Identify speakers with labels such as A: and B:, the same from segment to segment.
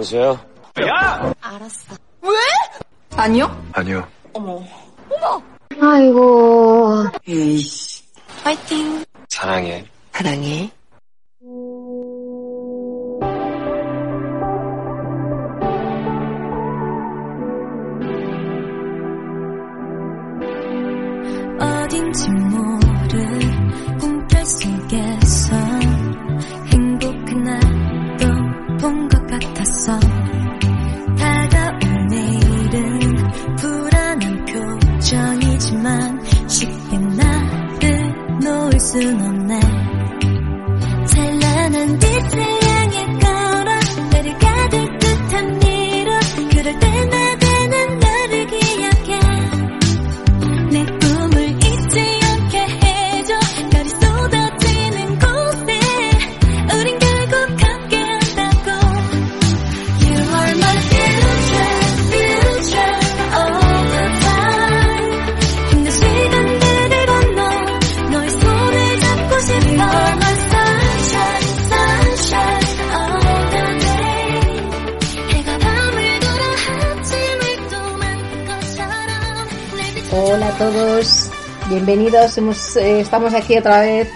A: 여보세요?
B: 여보세요?
A: 알았어. 왜? 아니요?
B: 아니요.
A: 어머. 어머.
C: 아이고.
A: 에이
C: aquí otra vez,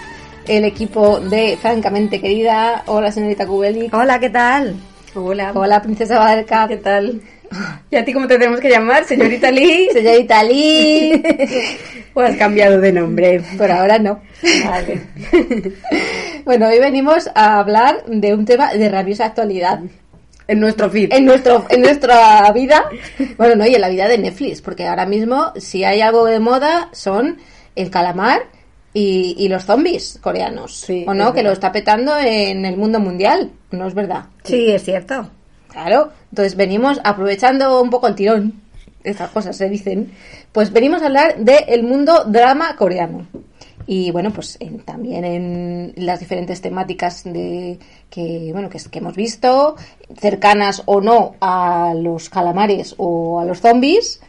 C: el equipo de Francamente Querida. Hola, señorita Kubeli.
D: Hola, ¿qué tal?
C: Hola. Hola, princesa Baderka.
D: ¿Qué tal? ¿Y a ti cómo te tenemos que llamar, señorita Lee?
C: Señorita Lee.
D: ¿O has cambiado de nombre?
C: Por ahora no.
D: Vale.
C: Bueno, hoy venimos a hablar de un tema de rabiosa actualidad.
D: En nuestro feed.
C: en nuestro en nuestra vida bueno no y en la vida de Netflix porque ahora mismo si hay algo de moda son el calamar y, y los zombies coreanos.
D: Sí,
C: o no que lo está petando en el mundo mundial no es verdad
D: Sí, es cierto.
C: claro entonces venimos aprovechando un poco el tirón estas cosas se dicen pues venimos a hablar del mundo drama coreano. Y bueno pues en- también en las diferentes temáticas de que bueno que, que hemos visto cercanas o no a los calamares o a los zombies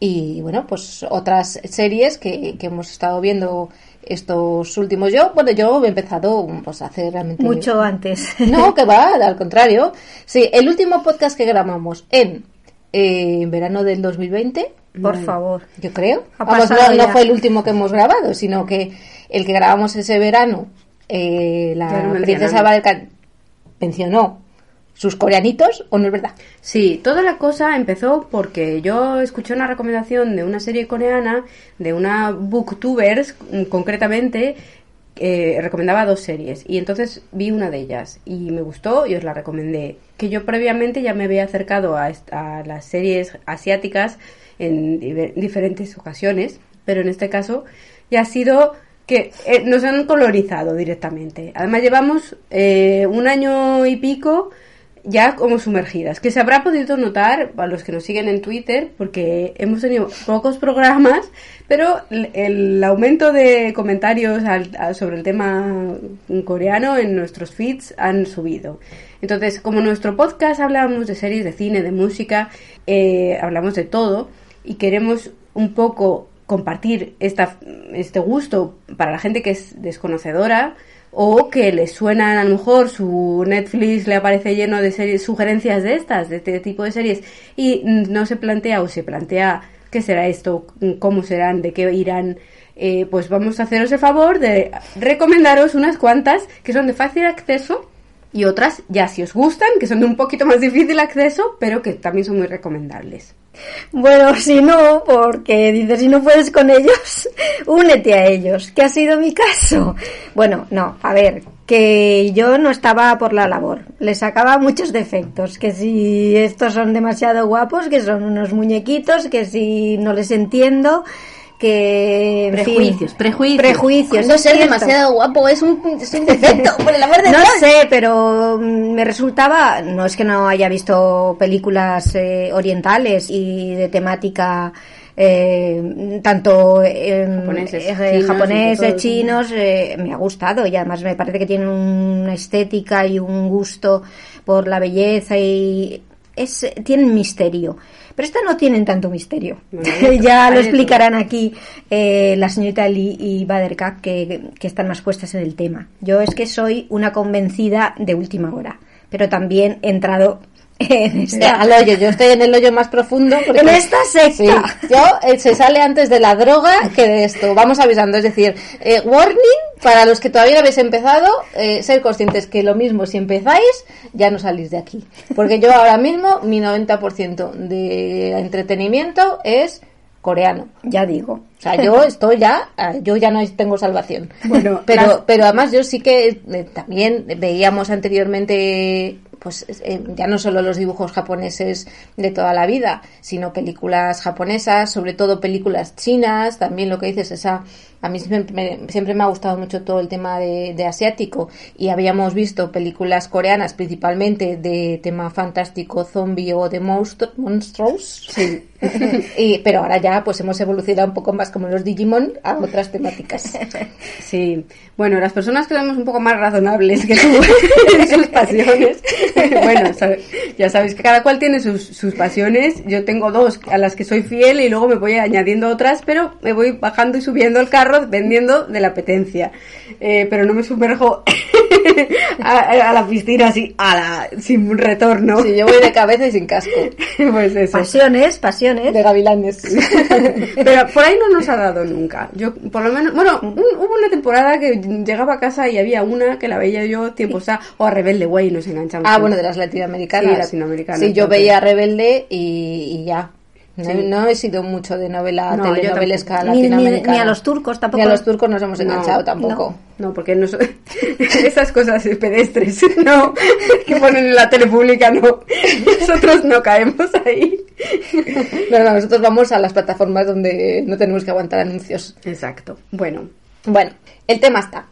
C: y bueno pues otras series que, que hemos estado viendo estos últimos yo bueno yo he empezado pues a hacer realmente
D: Mucho antes.
C: no, que va, al contrario. Sí, el último podcast que grabamos en eh, verano del 2020,
D: Por favor.
C: yo creo.
D: Ha
C: Vamos, no, fue el último que hemos grabado, sino que el que grabamos ese verano, eh, la princesa. Valka mencionó sus coreanitos, ¿o no es verdad?
E: Sí, toda la cosa empezó porque yo escuché una recomendación de una serie coreana, de una booktubers mm, concretamente, eh, recomendaba dos series y entonces vi una de ellas y me gustó y os la recomendé. Que yo previamente ya me había acercado a, a las series asiáticas en diferentes ocasiones, pero en este caso ya ha sido que eh, nos han colorizado directamente. Además llevamos eh, un año y pico ya como sumergidas, que se habrá podido notar a los que nos siguen en Twitter, porque hemos tenido pocos programas, pero el, aumento de comentarios al- a- sobre el tema coreano en nuestros feeds han subido. Entonces, como nuestro podcast hablamos de series, de cine, de música, eh, hablamos de todo y queremos un poco compartir esta, este gusto para la gente que es desconocedora o que le suenan a lo mejor su Netflix le aparece lleno de series, sugerencias de estas, de este tipo de series y no se plantea o se plantea qué será esto, cómo serán, de qué irán, eh, pues vamos a haceros el favor de recomendaros unas cuantas que son de fácil acceso y otras ya si os gustan, que son de un poquito más difícil acceso, pero que también son muy recomendables.
D: Bueno, si no, porque dices, si no puedes con ellos, únete a ellos, que ha sido mi caso. Bueno, no, a ver, que yo no estaba por la labor, le sacaba muchos defectos, que si estos son demasiado guapos, que son unos muñequitos, que si no les entiendo, que... en fin,
E: Prejuicios, prejuicios.
D: Prejuicios.
C: No ser
D: cierto.
C: demasiado guapo es un, es un defecto, por el amor de
D: No
C: Dios.
D: sé, pero mm, me resultaba, no es que no haya visto películas eh, orientales y de temática eh, tanto em,
E: Japoneses,
D: eh,
E: chinos
D: japoneses, chinos, eh, me ha gustado y además me parece que tienen una estética y un gusto por la belleza y es tienen misterio. Pero esta no tienen tanto misterio. Ya lo explicarán aquí eh, la señorita Lee y Baderkak que, que están más puestas en el tema. Yo es que soy una convencida de última hora. pero también he entrado
C: al hoyo, yo estoy en el hoyo más profundo. porque-
D: en esta secta.
C: Sí, yo eh, se sale antes de la droga que de esto. Vamos avisando, es decir, eh, warning para los que todavía habéis empezado, eh, ser conscientes que lo mismo si empezáis, ya no salís de aquí. Porque yo ahora mismo mi 90% de entretenimiento es coreano.
D: Ya digo.
C: O sea, yo estoy ya, yo ya no tengo salvación.
E: Bueno,
C: pero,
E: las-
C: pero además yo sí que eh, también veíamos anteriormente, pues eh, ya no solo los dibujos japoneses de toda la vida, sino películas japonesas, sobre todo películas chinas, también lo que dices, esa, a mí siempre me, siempre me ha gustado mucho todo el tema de, de asiático y habíamos visto películas coreanas principalmente de tema fantástico, zombie o de monstru- monstruos.
E: Sí.
C: y, pero ahora ya pues hemos evolucionado un poco más como los Digimon a otras temáticas.
E: Sí, bueno, las personas que somos un poco más razonables que tú en sus pasiones, bueno, sabe- ya sabéis que cada cual tiene sus, sus pasiones, yo tengo dos a las que soy fiel y luego me voy añadiendo otras, pero me voy bajando y subiendo el carro dependiendo de la apetencia, Eh, pero no me sumerjo a, a la piscina así, a la, sin retorno.
C: Sí, yo voy de cabeza y sin casco,
E: pues eso.
D: Pasiones, pasiones.
C: de gavilanes.
E: Pero por ahí no nos ha dado nunca. Yo, por lo menos, bueno, un- hubo una temporada que llegaba a casa y había una que la veía yo tiempo, o sea, o a Rebelde Way nos enganchamos.
C: Ah, bueno, de las latinoamericanas.
E: Sí, latinoamericanas,
C: Sí, yo veía Rebelde y, y ya. No,
E: Sí.
C: no he sido mucho de novela
E: No,
C: telenovelesca
D: tampoco. Ni- ni-
C: latinoamericana.
D: ni a los turcos tampoco.
C: Ni a los turcos nos hemos
E: No,
C: enganchado tampoco.
E: No, porque no son- esas cosas pedestres, no, que ponen en la tele pública, no. Nosotros no caemos ahí.
C: No, no, nosotros vamos a las plataformas donde no tenemos que aguantar anuncios.
E: Exacto. Bueno,
C: Bueno, el tema está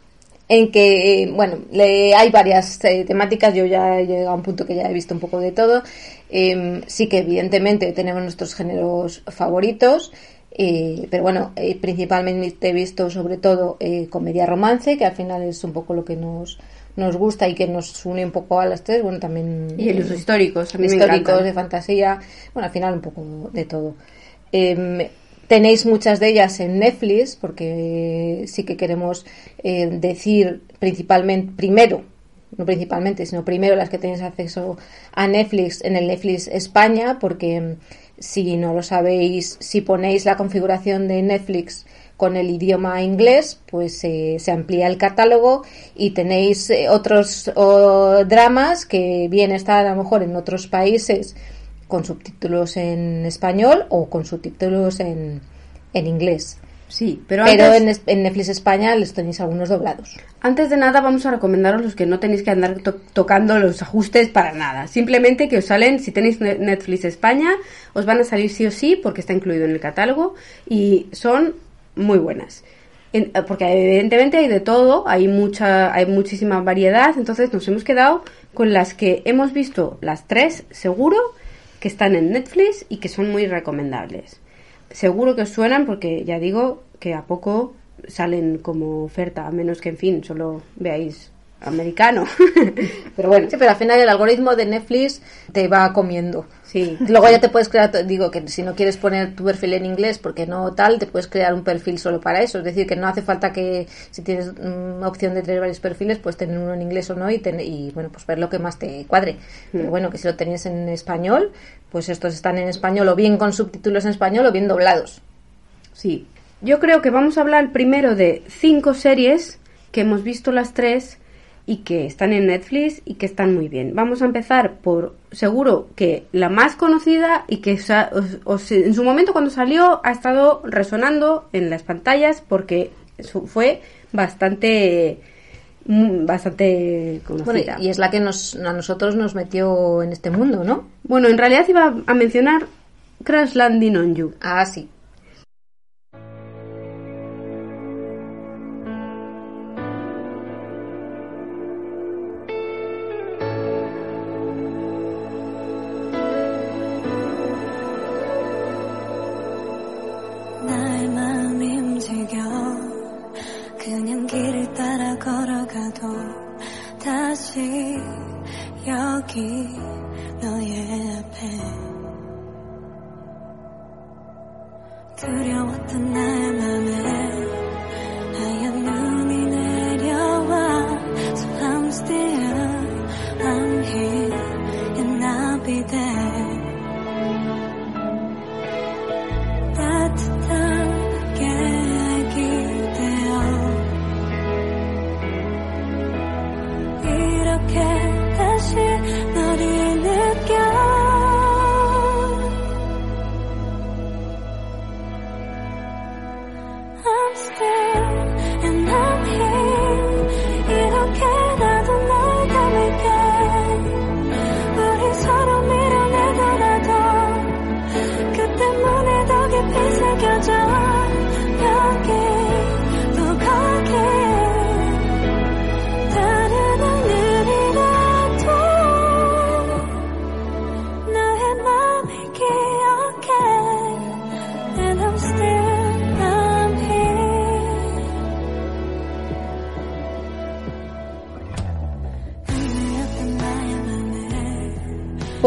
C: en que, eh, bueno, le- hay varias eh, temáticas, yo ya he llegado a un punto que ya he visto un poco de todo. Em, sí que evidentemente tenemos nuestros géneros favoritos, eh, pero bueno, eh, principalmente he visto sobre todo eh, comedia romance, que al final es un poco lo que nos, nos gusta y que nos une un poco a las tres, bueno, también...
E: y los históricos, a mí me
C: históricos,
E: encantan.
C: de fantasía, bueno, al final un poco de todo. Em, tenéis muchas de ellas en Netflix, porque sí que queremos eh, decir principalmente, primero, no principalmente, sino primero las que tenéis acceso a Netflix en el Netflix España, porque em, si no lo sabéis, si ponéis la configuración de Netflix con el idioma inglés, pues se amplía el catálogo y tenéis eh, otros dramas que bien están a lo mejor en otros países con subtítulos en español o con subtítulos en, en inglés.
E: Sí, pero,
C: Pero,
E: antes,
C: en, en Netflix España les tenéis algunos doblados.
E: antes de nada vamos a recomendaros los que no tenéis que andar to- tocando los ajustes para nada. Simplemente que os salen, si tenéis Ne- Netflix España, os van a salir sí o sí porque está incluido en el catálogo y son muy buenas. En- eh, porque evidentemente hay de todo, hay mucha, hay muchísima variedad, entonces nos hemos quedado con las que hemos visto las tres, seguro, que están en Netflix y que son muy recomendables. Seguro que os suenan porque ya digo que a poco salen como oferta, a menos que en fin, solo veáis americano. pero bueno,
C: Sí, pero al final el algoritmo de Netflix te va comiendo.
E: sí.
C: Luego ya te puedes crear, digo que si no quieres poner tu perfil en inglés porque no tal, te puedes crear un perfil solo para eso. Es decir, que no hace falta que si tienes mm, opción de tener varios perfiles, pues tener uno en inglés o no y, ten- y bueno, pues ver lo que más te cuadre. Pero bueno, que si lo tenías en español, pues estos están en español o bien con subtítulos en español o bien doblados.
E: Sí. Yo creo que vamos a hablar primero de cinco series que hemos visto las tres y que están en Netflix y que están muy bien. Vamos a empezar por, seguro que la más conocida y que os- os- en su momento cuando salió ha estado resonando en las pantallas porque fue bastante mm, bastante
C: Bueno,
E: conocida.
C: y es la que nos, a nosotros nos metió en este mundo, ¿no?
E: Bueno, en realidad iba a mencionar Crash Landing on You.
C: Ah, sí.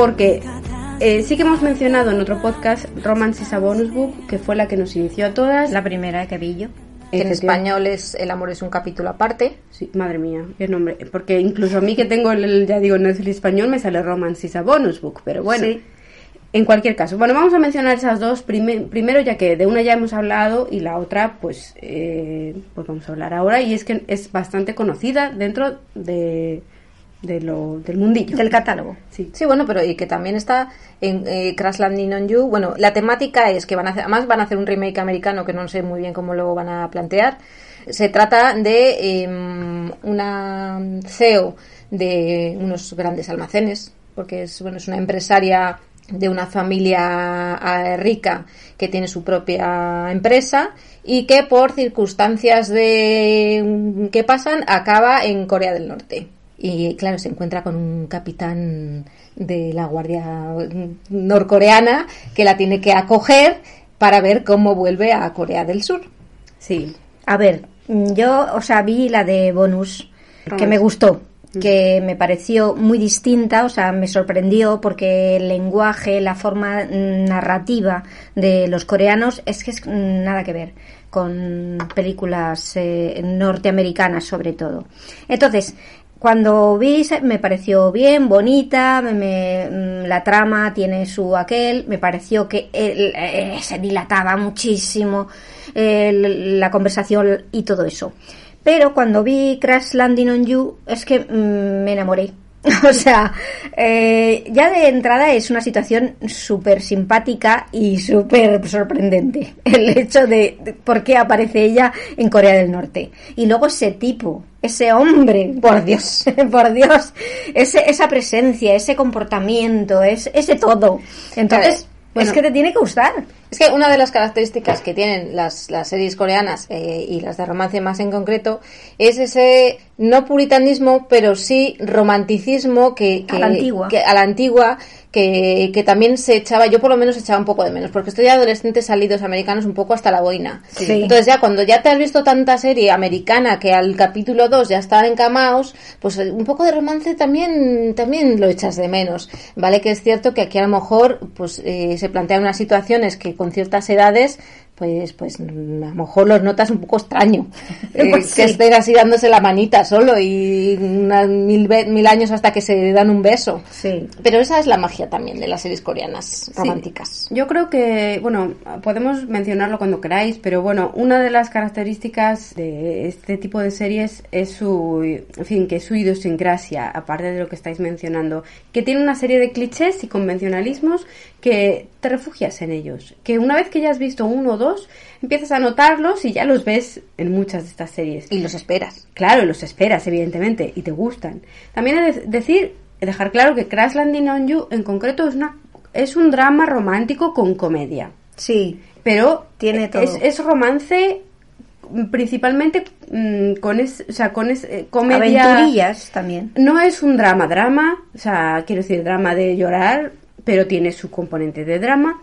E: Porque eh, sí que hemos mencionado en otro podcast Romance is a Bonus Book, que fue la que nos inició a todas.
D: La primera que vi yo.
C: Que en español es El amor es un capítulo aparte.
E: Sí, madre mía, qué nombre. Porque incluso a mí que tengo el, ya digo, Netflix español me sale Romance is a Bonus Book, pero bueno.
D: Sí.
E: En cualquier caso, bueno, vamos a mencionar esas dos prime- primero, ya que de una ya hemos hablado y la otra, pues, eh, pues vamos a hablar ahora. Y es que es bastante conocida dentro de, de lo, del mundillo.
D: Del catálogo.
E: Sí.
C: Sí, bueno, pero y que también está en eh, Crash Landing on You. Bueno, la temática es que van a hacer, además van a hacer un remake americano que no sé muy bien cómo lo van a plantear. Se trata de em, una CEO de unos grandes almacenes, porque es, bueno, es una empresaria de una familia eh, rica que tiene su propia empresa y que por circunstancias de que pasan acaba en Corea del Norte. Y claro, se encuentra con un capitán de la Guardia norcoreana que la tiene que acoger para ver cómo vuelve a Corea del Sur.
E: Sí.
D: A ver, mm, yo, o sea, vi la de bonus, que
E: Romance.
D: me gustó, que me pareció muy distinta, o sea, me sorprendió porque el lenguaje, la forma mm, narrativa de los coreanos es que es mm, nada que ver con películas eh, norteamericanas sobre todo. Entonces, cuando vi me pareció bien, bonita, me- mm, la trama tiene su aquel, me pareció que eh, se dilataba muchísimo el- la conversación y todo eso. Pero cuando vi Crash Landing on You es que mm, me enamoré. O sea, eh, ya de entrada es una situación súper simpática y súper sorprendente. El hecho de, de por qué aparece ella en Corea del Norte. Y luego ese tipo, ese hombre, por Dios, por Dios, ese, esa presencia, ese comportamiento, es, ese todo. Entonces,
C: bueno.
D: es que te tiene que gustar.
C: Es que una de las características que tienen las, las series coreanas eh, y las de romance más en concreto es ese no puritanismo, pero sí romanticismo que, que-
D: A la antigua.
C: que- a la antigua que, que también se echaba, yo por lo menos echaba un poco de menos, porque estoy de adolescentes salidos americanos un poco hasta la boina.
D: Sí.
C: Entonces ya cuando ya te has visto tanta serie americana que al capítulo 2 ya están encamados, pues eh, un poco de romance también, también lo echas de menos. Vale que es cierto que aquí a lo mejor pues eh, se plantean unas situaciones que con ciertas edades pues pues a lo mejor los notas un poco extraño Eh,
D: Pues
C: que
D: sí.
C: estén así dándose la manita solo y unas mil, mil años hasta que se dan un beso
D: Sí.
C: pero esa es la magia también de las series coreanas románticas
E: Yo creo que, bueno, podemos mencionarlo cuando queráis, pero bueno, una de las características de este tipo de series es su, en fin, que es su idiosincrasia, aparte de lo que estáis mencionando, que tiene una serie de clichés y convencionalismos que te refugias en ellos, que una vez que ya has visto uno o dos, empiezas a notarlos y ya los ves en muchas de estas series.
C: y los esperas
E: Claro, los esperas, evidentemente, y te gustan. También he de decir, dejar claro que Crash Landing on You en concreto es, una, es un drama romántico con comedia.
D: Sí.
E: Pero
D: Tiene todo.
E: Es, es romance mm, principalmente mm, con, es, o sea, con es, eh, comedia.
D: Aventurillas también.
E: No es un drama, drama, o sea, quiero decir, drama de llorar, pero tiene su componente de drama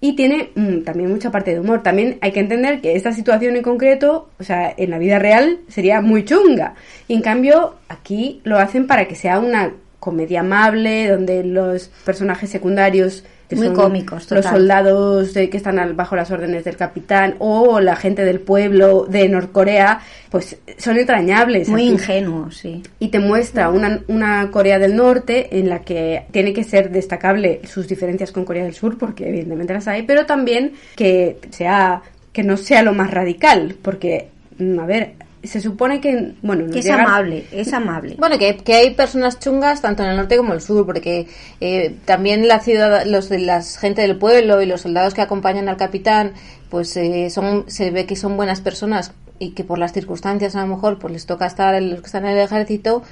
E: y tiene mm, también mucha parte de humor. También hay que entender que esta situación en concreto, o sea, en la vida real sería muy chunga. Y en cambio, aquí lo hacen para que sea una comedia amable, donde los personajes secundarios que
D: Muy
E: son
D: cómicos,
E: los
D: total.
E: soldados de- que están al- bajo las órdenes del capitán o la gente del pueblo de Norcorea, pues son entrañables.
D: Muy
E: Aquí
D: ingenuo, sí.
E: y te muestra una, una Corea del Norte en la que tiene que ser destacable sus diferencias con Corea del Sur, porque evidentemente las hay, pero también que sea que no sea lo más radical, porque mm, a ver, se supone que bueno,
D: Que es amable, es amable.
C: Bueno, que, que hay personas chungas tanto en el norte como en el sur, porque eh, también la ciudad, los de la gente del pueblo y los soldados que acompañan al capitán, pues eh, son, se ve que son buenas personas y que por las circunstancias a lo mejor pues les toca estar en los que están en el ejército,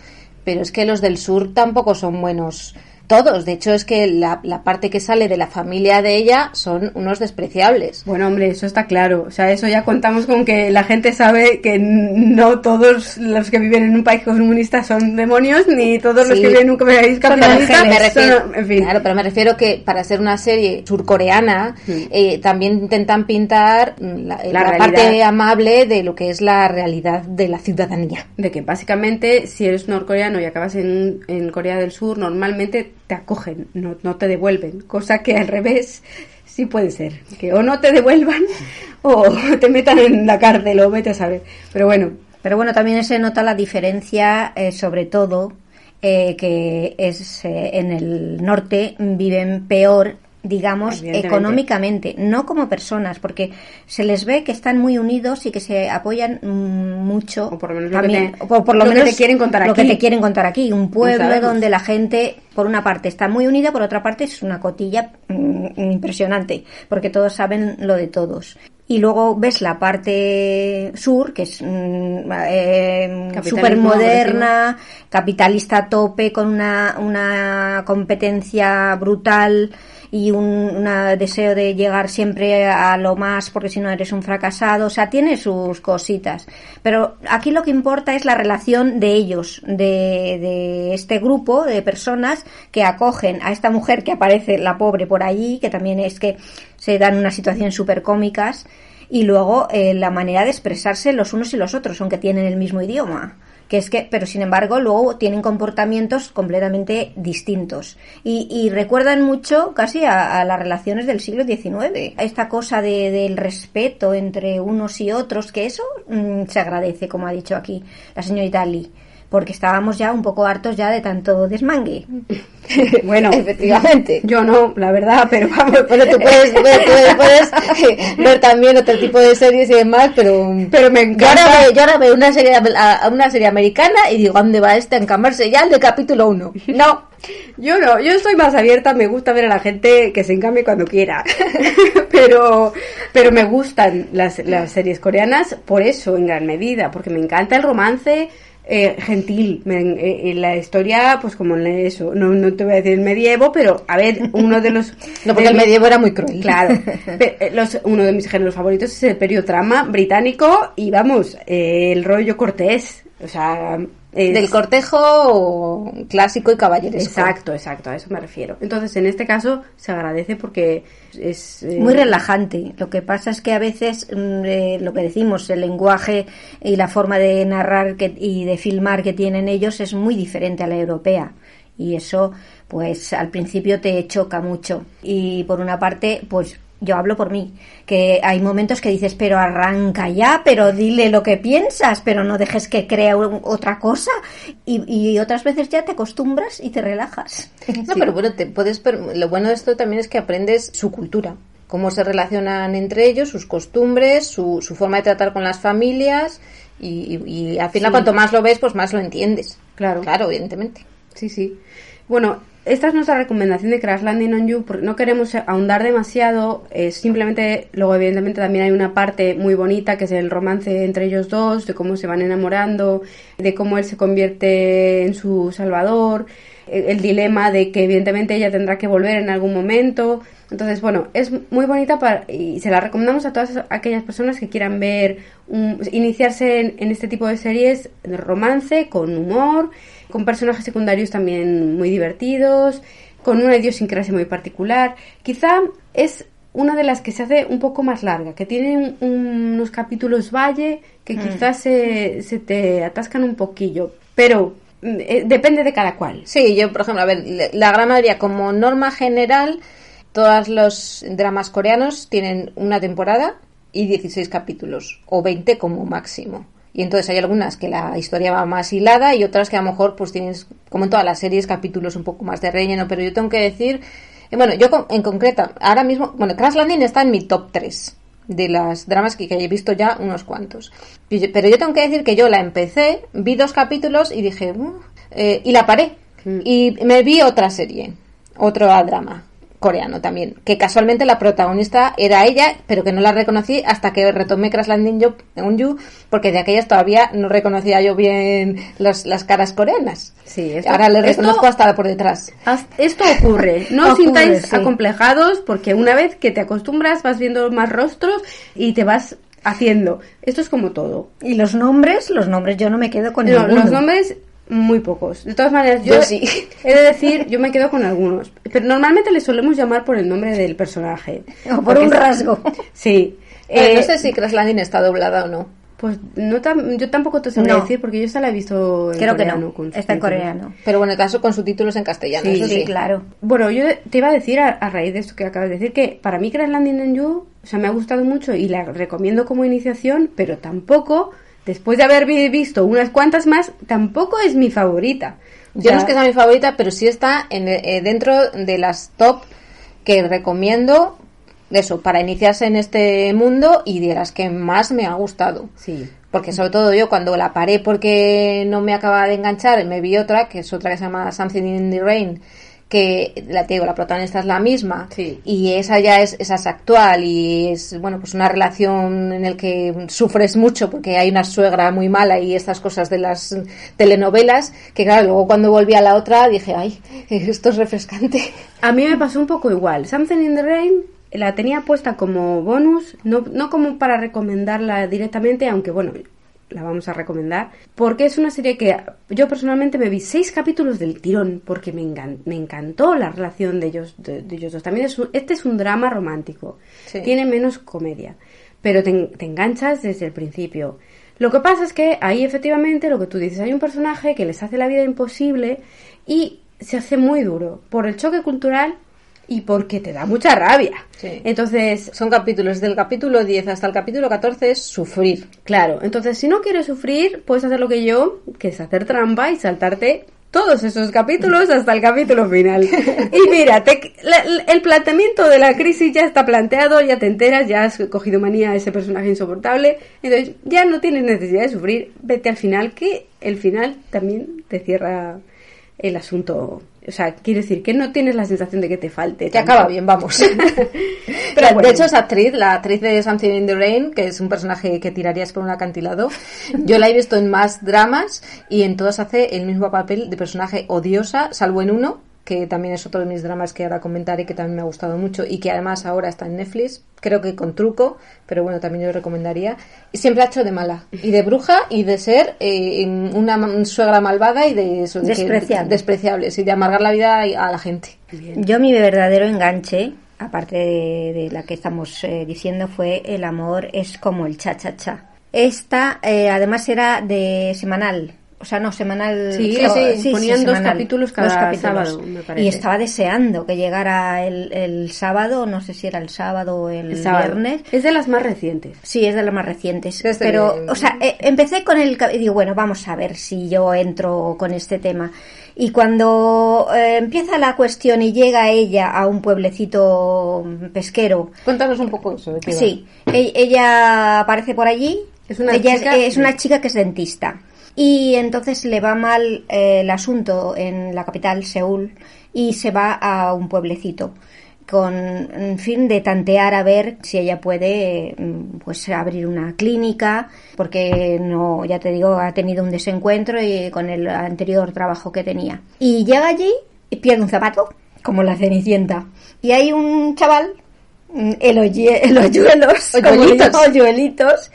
C: pero es que los del sur tampoco son buenos todos. De hecho, es que la, la parte que sale de la familia de ella son unos despreciables.
E: Bueno, hombre, eso está claro. O sea, eso ya contamos con que la gente sabe que no todos los que viven en un país comunista son demonios, ni todos los
C: Sí.
E: que viven en un país capitalista
C: me refiero,
E: son- en fin.
C: Claro, pero me refiero que para ser una serie surcoreana
E: Mm.
C: eh, también intentan pintar la,
E: La
C: la
E: realidad.
C: parte amable de lo que es la realidad de la ciudadanía.
E: de que básicamente si eres norcoreano y acabas en, en Corea del Sur, normalmente te acogen, no, no te devuelven, cosa que al revés sí puede ser, que o no te devuelvan o te metan en la cárcel o vete a saber. Pero bueno,
D: Pero bueno, también se nota la diferencia, eh, sobre todo, eh, que es eh, en el norte viven peor digamos económicamente no como personas porque se les ve que están muy unidos y que se apoyan mm, mucho
E: O por lo menos lo que
D: también-
E: te-
D: o por lo,
E: lo que
D: menos
E: te quieren contar
D: lo
E: aquí.
D: que te quieren contar aquí un pueblo donde la gente por una parte está muy unida por otra parte es una cotilla mm, impresionante porque todos saben lo de todos. Y luego ves la parte sur que es mm, eh, súper moderna capitalista a tope con una, una competencia brutal y un una deseo de llegar siempre a lo más porque si no eres un fracasado, o sea, tiene sus cositas. Pero aquí lo que importa es la relación de ellos, de, este grupo de personas que acogen a esta mujer que aparece, la pobre, por allí, que también es que se dan unas situaciones súper cómicas, y luego eh, la manera de expresarse los unos y los otros, aunque tienen el mismo idioma que es que, pero sin embargo, luego tienen comportamientos completamente distintos y, y recuerdan mucho casi a, a las relaciones del siglo XIX. Esta cosa de, del respeto entre unos y otros, que eso mm, se agradece, como ha dicho aquí la señorita Lee, porque estábamos ya un poco hartos ya de tanto desmangue.
E: bueno,
C: Efectivamente.
E: yo no, la verdad, pero vamos.
C: Bueno, tú puedes, ver, tú puedes ver también otro tipo de series y demás, pero...
E: Pero me
C: Yo
E: encanta.
C: ahora, veo, yo ahora veo una serie, una serie americana y digo, ¿a ¿dónde va este encamarse ya el de capítulo 1? No.
E: Yo no, yo estoy más abierta, me gusta ver a la gente que se encambie cuando quiera. pero, pero me gustan las, las series coreanas por eso, en gran medida, porque me encanta el romance eh, gentil. Me- eh, eh, la historia, pues como en eso, no, no te voy a decir el medievo, pero a ver, uno de los.
C: No, porque el medievo era muy cruel.
E: Claro. Eh, Los, uno de mis géneros favoritos es el periodrama británico y vamos, eh, el rollo cortés. O sea, es-
C: Del cortejo clásico y caballeresco.
E: Exacto, exacto, a eso me refiero. Entonces, en este caso, se agradece porque es... eh,
D: Muy relajante. Lo que pasa es que a veces mm, eh, lo que decimos, el lenguaje y la forma de narrar que, y de filmar que tienen ellos es muy diferente a la europea. Y eso, pues al principio te choca mucho. Y por una parte, pues yo hablo por mí, que hay momentos que dices, pero arranca ya, pero dile lo que piensas, pero no dejes que crea otra cosa. Y, y otras veces ya te acostumbras y te relajas.
C: No, pero bueno, te puedes per- lo bueno de esto también es que aprendes su cultura, cómo se relacionan entre ellos, sus costumbres, su, su forma de tratar con las familias y, y- y al final
E: Sí.
C: cuanto más lo ves, pues más lo entiendes.
E: Claro.
C: Claro, evidentemente.
E: Sí, sí. Bueno, esta es nuestra recomendación de Crash Landing on You, porque no queremos ahondar demasiado, simplemente, luego evidentemente también hay una parte muy bonita que es el romance entre ellos dos, de cómo se van enamorando, de cómo él se convierte en su salvador, el dilema de que evidentemente ella tendrá que volver en algún momento. Entonces, bueno, es muy bonita para, y se la recomendamos a todas aquellas personas que quieran ver, iniciarse en, en este tipo de series de romance, con humor, con personajes secundarios también muy divertidos, con una idiosincrasia muy particular. Quizá es una de las que se hace un poco más larga, que tiene un- unos capítulos valle que quizás se, se te atascan un poquillo, pero mm, eh, depende de cada cual.
C: Sí, yo, por ejemplo, a ver, la gran mayoría, como norma general, todos los dramas coreanos tienen una temporada y 16 capítulos, o 20 como máximo. Y entonces hay algunas que la historia va más hilada y otras que a lo mejor pues tienes, como en todas las series, capítulos un poco más de relleno. Pero yo tengo que decir, eh, bueno, yo en concreto, ahora mismo, bueno, Crash Landing está en mi top 3 de las dramas que, que he visto ya unos cuantos. Pero yo tengo que decir que yo la empecé, vi dos capítulos y dije, "Uf", eh, y la paré.
E: Mm.
C: Y me vi otra serie, otro drama coreano también, que casualmente la protagonista era ella, pero que no la reconocí hasta que retomé Crash Landing Yo- on You, porque de aquellas todavía no reconocía yo bien los- las caras coreanas.
E: Sí, esto-
C: Ahora le
E: esto-
C: reconozco hasta por detrás.
E: Esto ocurre, no os sintáis
D: sí.
E: acomplejados porque una vez que te acostumbras vas viendo más rostros y te vas haciendo. Esto es como todo.
D: Y los nombres, los nombres yo no me quedo con
E: No,
D: ninguno.
E: los nombres muy pocos. De todas maneras, yo,
C: Yo sí.
E: he de decir, yo me quedo con algunos. Pero normalmente le solemos llamar por el nombre del personaje.
D: O por un rasgo.
E: Sí.
C: Eh,
E: Eh,
C: no sé si Crash Landing está doblada o no.
E: Pues no tam- yo tampoco te sabría
D: No.
E: decir porque yo esa la he visto en
D: Creo que no. Está en coreano.
C: Pero bueno, el caso con subtítulos en castellano.
E: Sí,
C: eso
D: Sí, claro.
E: Bueno, yo te iba a decir a, a raíz de esto que acabas de decir que para mí Crash Landing on You, o sea, me ha gustado mucho y la recomiendo como iniciación, pero tampoco, después de haber vi- visto unas cuantas más, tampoco es mi favorita.
C: Yo no
E: sea,
C: es que sea mi favorita, pero sí está en, eh, dentro de las top que recomiendo, eso, para iniciarse en este mundo y de las que más me ha gustado.
E: Sí.
C: Porque sobre todo yo cuando la paré porque no me acaba de enganchar, me vi otra, que es otra que se llama Something in the Rain, que la te digo, la protagonista es la misma
E: Sí.
C: y esa ya es, esa es actual y es bueno pues una relación en el que sufres mucho porque hay una suegra muy mala y estas cosas de las telenovelas que claro luego cuando volví a la otra dije ay esto es refrescante
E: A mí me pasó un poco igual. Something in the Rain la tenía puesta como bonus, no, no como para recomendarla directamente, aunque bueno, la vamos a recomendar, porque es una serie que yo personalmente me vi seis capítulos del tirón, porque me, engan- me encantó la relación de ellos, de, de ellos dos. También es un- este es un drama romántico,
C: Sí.
E: tiene menos comedia, pero te, te enganchas desde el principio. Lo que pasa es que ahí efectivamente lo que tú dices, hay un personaje que les hace la vida imposible y se hace muy duro por el choque cultural y porque te da mucha rabia.
C: Sí.
E: Entonces,
C: son capítulos del capítulo 10 hasta el capítulo 14 es sufrir
E: claro, entonces si no quieres sufrir, puedes hacer lo que yo, que es hacer trampa y saltarte todos esos capítulos hasta el capítulo final. Y mira, te- la- la- el planteamiento de la crisis ya está planteado, ya te enteras, ya has cogido manía a ese personaje insoportable, entonces ya no tienes necesidad de sufrir, vete al final, que el final también te cierra el asunto. O sea, quiere decir que no tienes la sensación de que te falte.
C: que acaba bien vamos
E: Pero bueno.
C: de hecho esa actriz la actriz de Something in the Rain que es un personaje que tirarías por un acantilado yo la he visto en más dramas y en todas hace el mismo papel de personaje odiosa salvo en uno que también es otro de mis dramas que ahora comentaré que también me ha gustado mucho y que además ahora está en Netflix creo que con truco pero bueno también yo lo recomendaría y siempre ha hecho de mala y de bruja y de ser eh, una suegra malvada y de
D: Despreciable.
C: despreciables y de amargar la vida a la gente
D: Yo mi verdadero enganche, aparte de, de la que estamos eh, diciendo, fue el amor es como el cha-cha-cha. Esta, eh, además, era de semanal. O sea, no, semanal.
E: Sí,
D: no,
E: sí, ponían dos capítulos cada sábado, me parece.
D: Y estaba deseando que llegara el, el sábado, no sé si era el sábado o el,
E: El sábado.
D: viernes.
E: Es de las más recientes.
D: Sí, es de las más recientes.
C: Desde
D: Pero,
C: el-
D: o sea, eh, empecé con el... y Digo, bueno, vamos a ver si yo entro con este tema. Y cuando eh, empieza la cuestión y llega ella a un pueblecito pesquero,
C: cuéntanos un poco eso de qué
D: sí, e- ella aparece por allí.
E: Es una
D: ella
E: chica-
D: es, es una chica que es dentista. Y entonces le va mal eh, el asunto en la capital, Seúl, y se va a un pueblecito con en fin de tantear a ver si ella puede mm, pues abrir una clínica porque no ya te digo ha tenido un desencuentro y con el anterior trabajo que tenía y llega allí y pierde un zapato como la cenicienta y hay un chaval mm, el, oye- el hoyuelos
C: Hoyuelitos.
D: hoyuelitos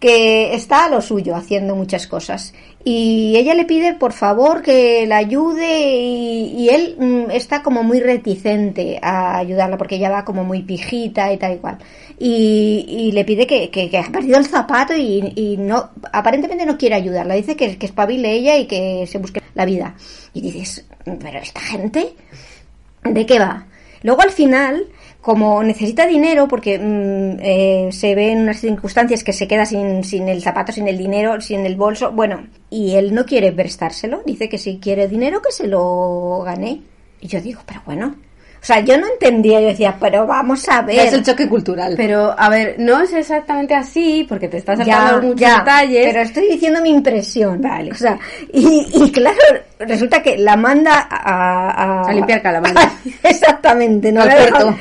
D: que está a lo suyo haciendo muchas cosas. Y ella le pide por favor que la ayude y, él mm, está como muy reticente a ayudarla porque ella va como muy pijita y tal y cual. Y, le pide que, ha perdido el zapato y, no aparentemente no quiere ayudarla. Dice que, que espabile ella y que se busque la vida. Y dices pero esta gente ¿De qué va? Luego al final, como necesita dinero, porque mm, eh, se ve en unas circunstancias que se queda sin, sin el zapato, sin el dinero, sin el bolso, bueno, y él no quiere prestárselo, dice que si quiere dinero que se lo gane. Y yo digo, pero bueno, o sea, yo no entendía, yo decía, pero vamos a ver.
C: Es el choque cultural.
E: Pero, a ver, no es exactamente así, porque te estás saltando muchos
D: ya,
E: detalles.
D: Pero estoy diciendo mi impresión.
E: Vale.
D: O sea, y, y claro, resulta que la manda a... A,
E: A limpiar calamares.
D: Exactamente, ¿no?
C: Al
D: Le-
C: puerto.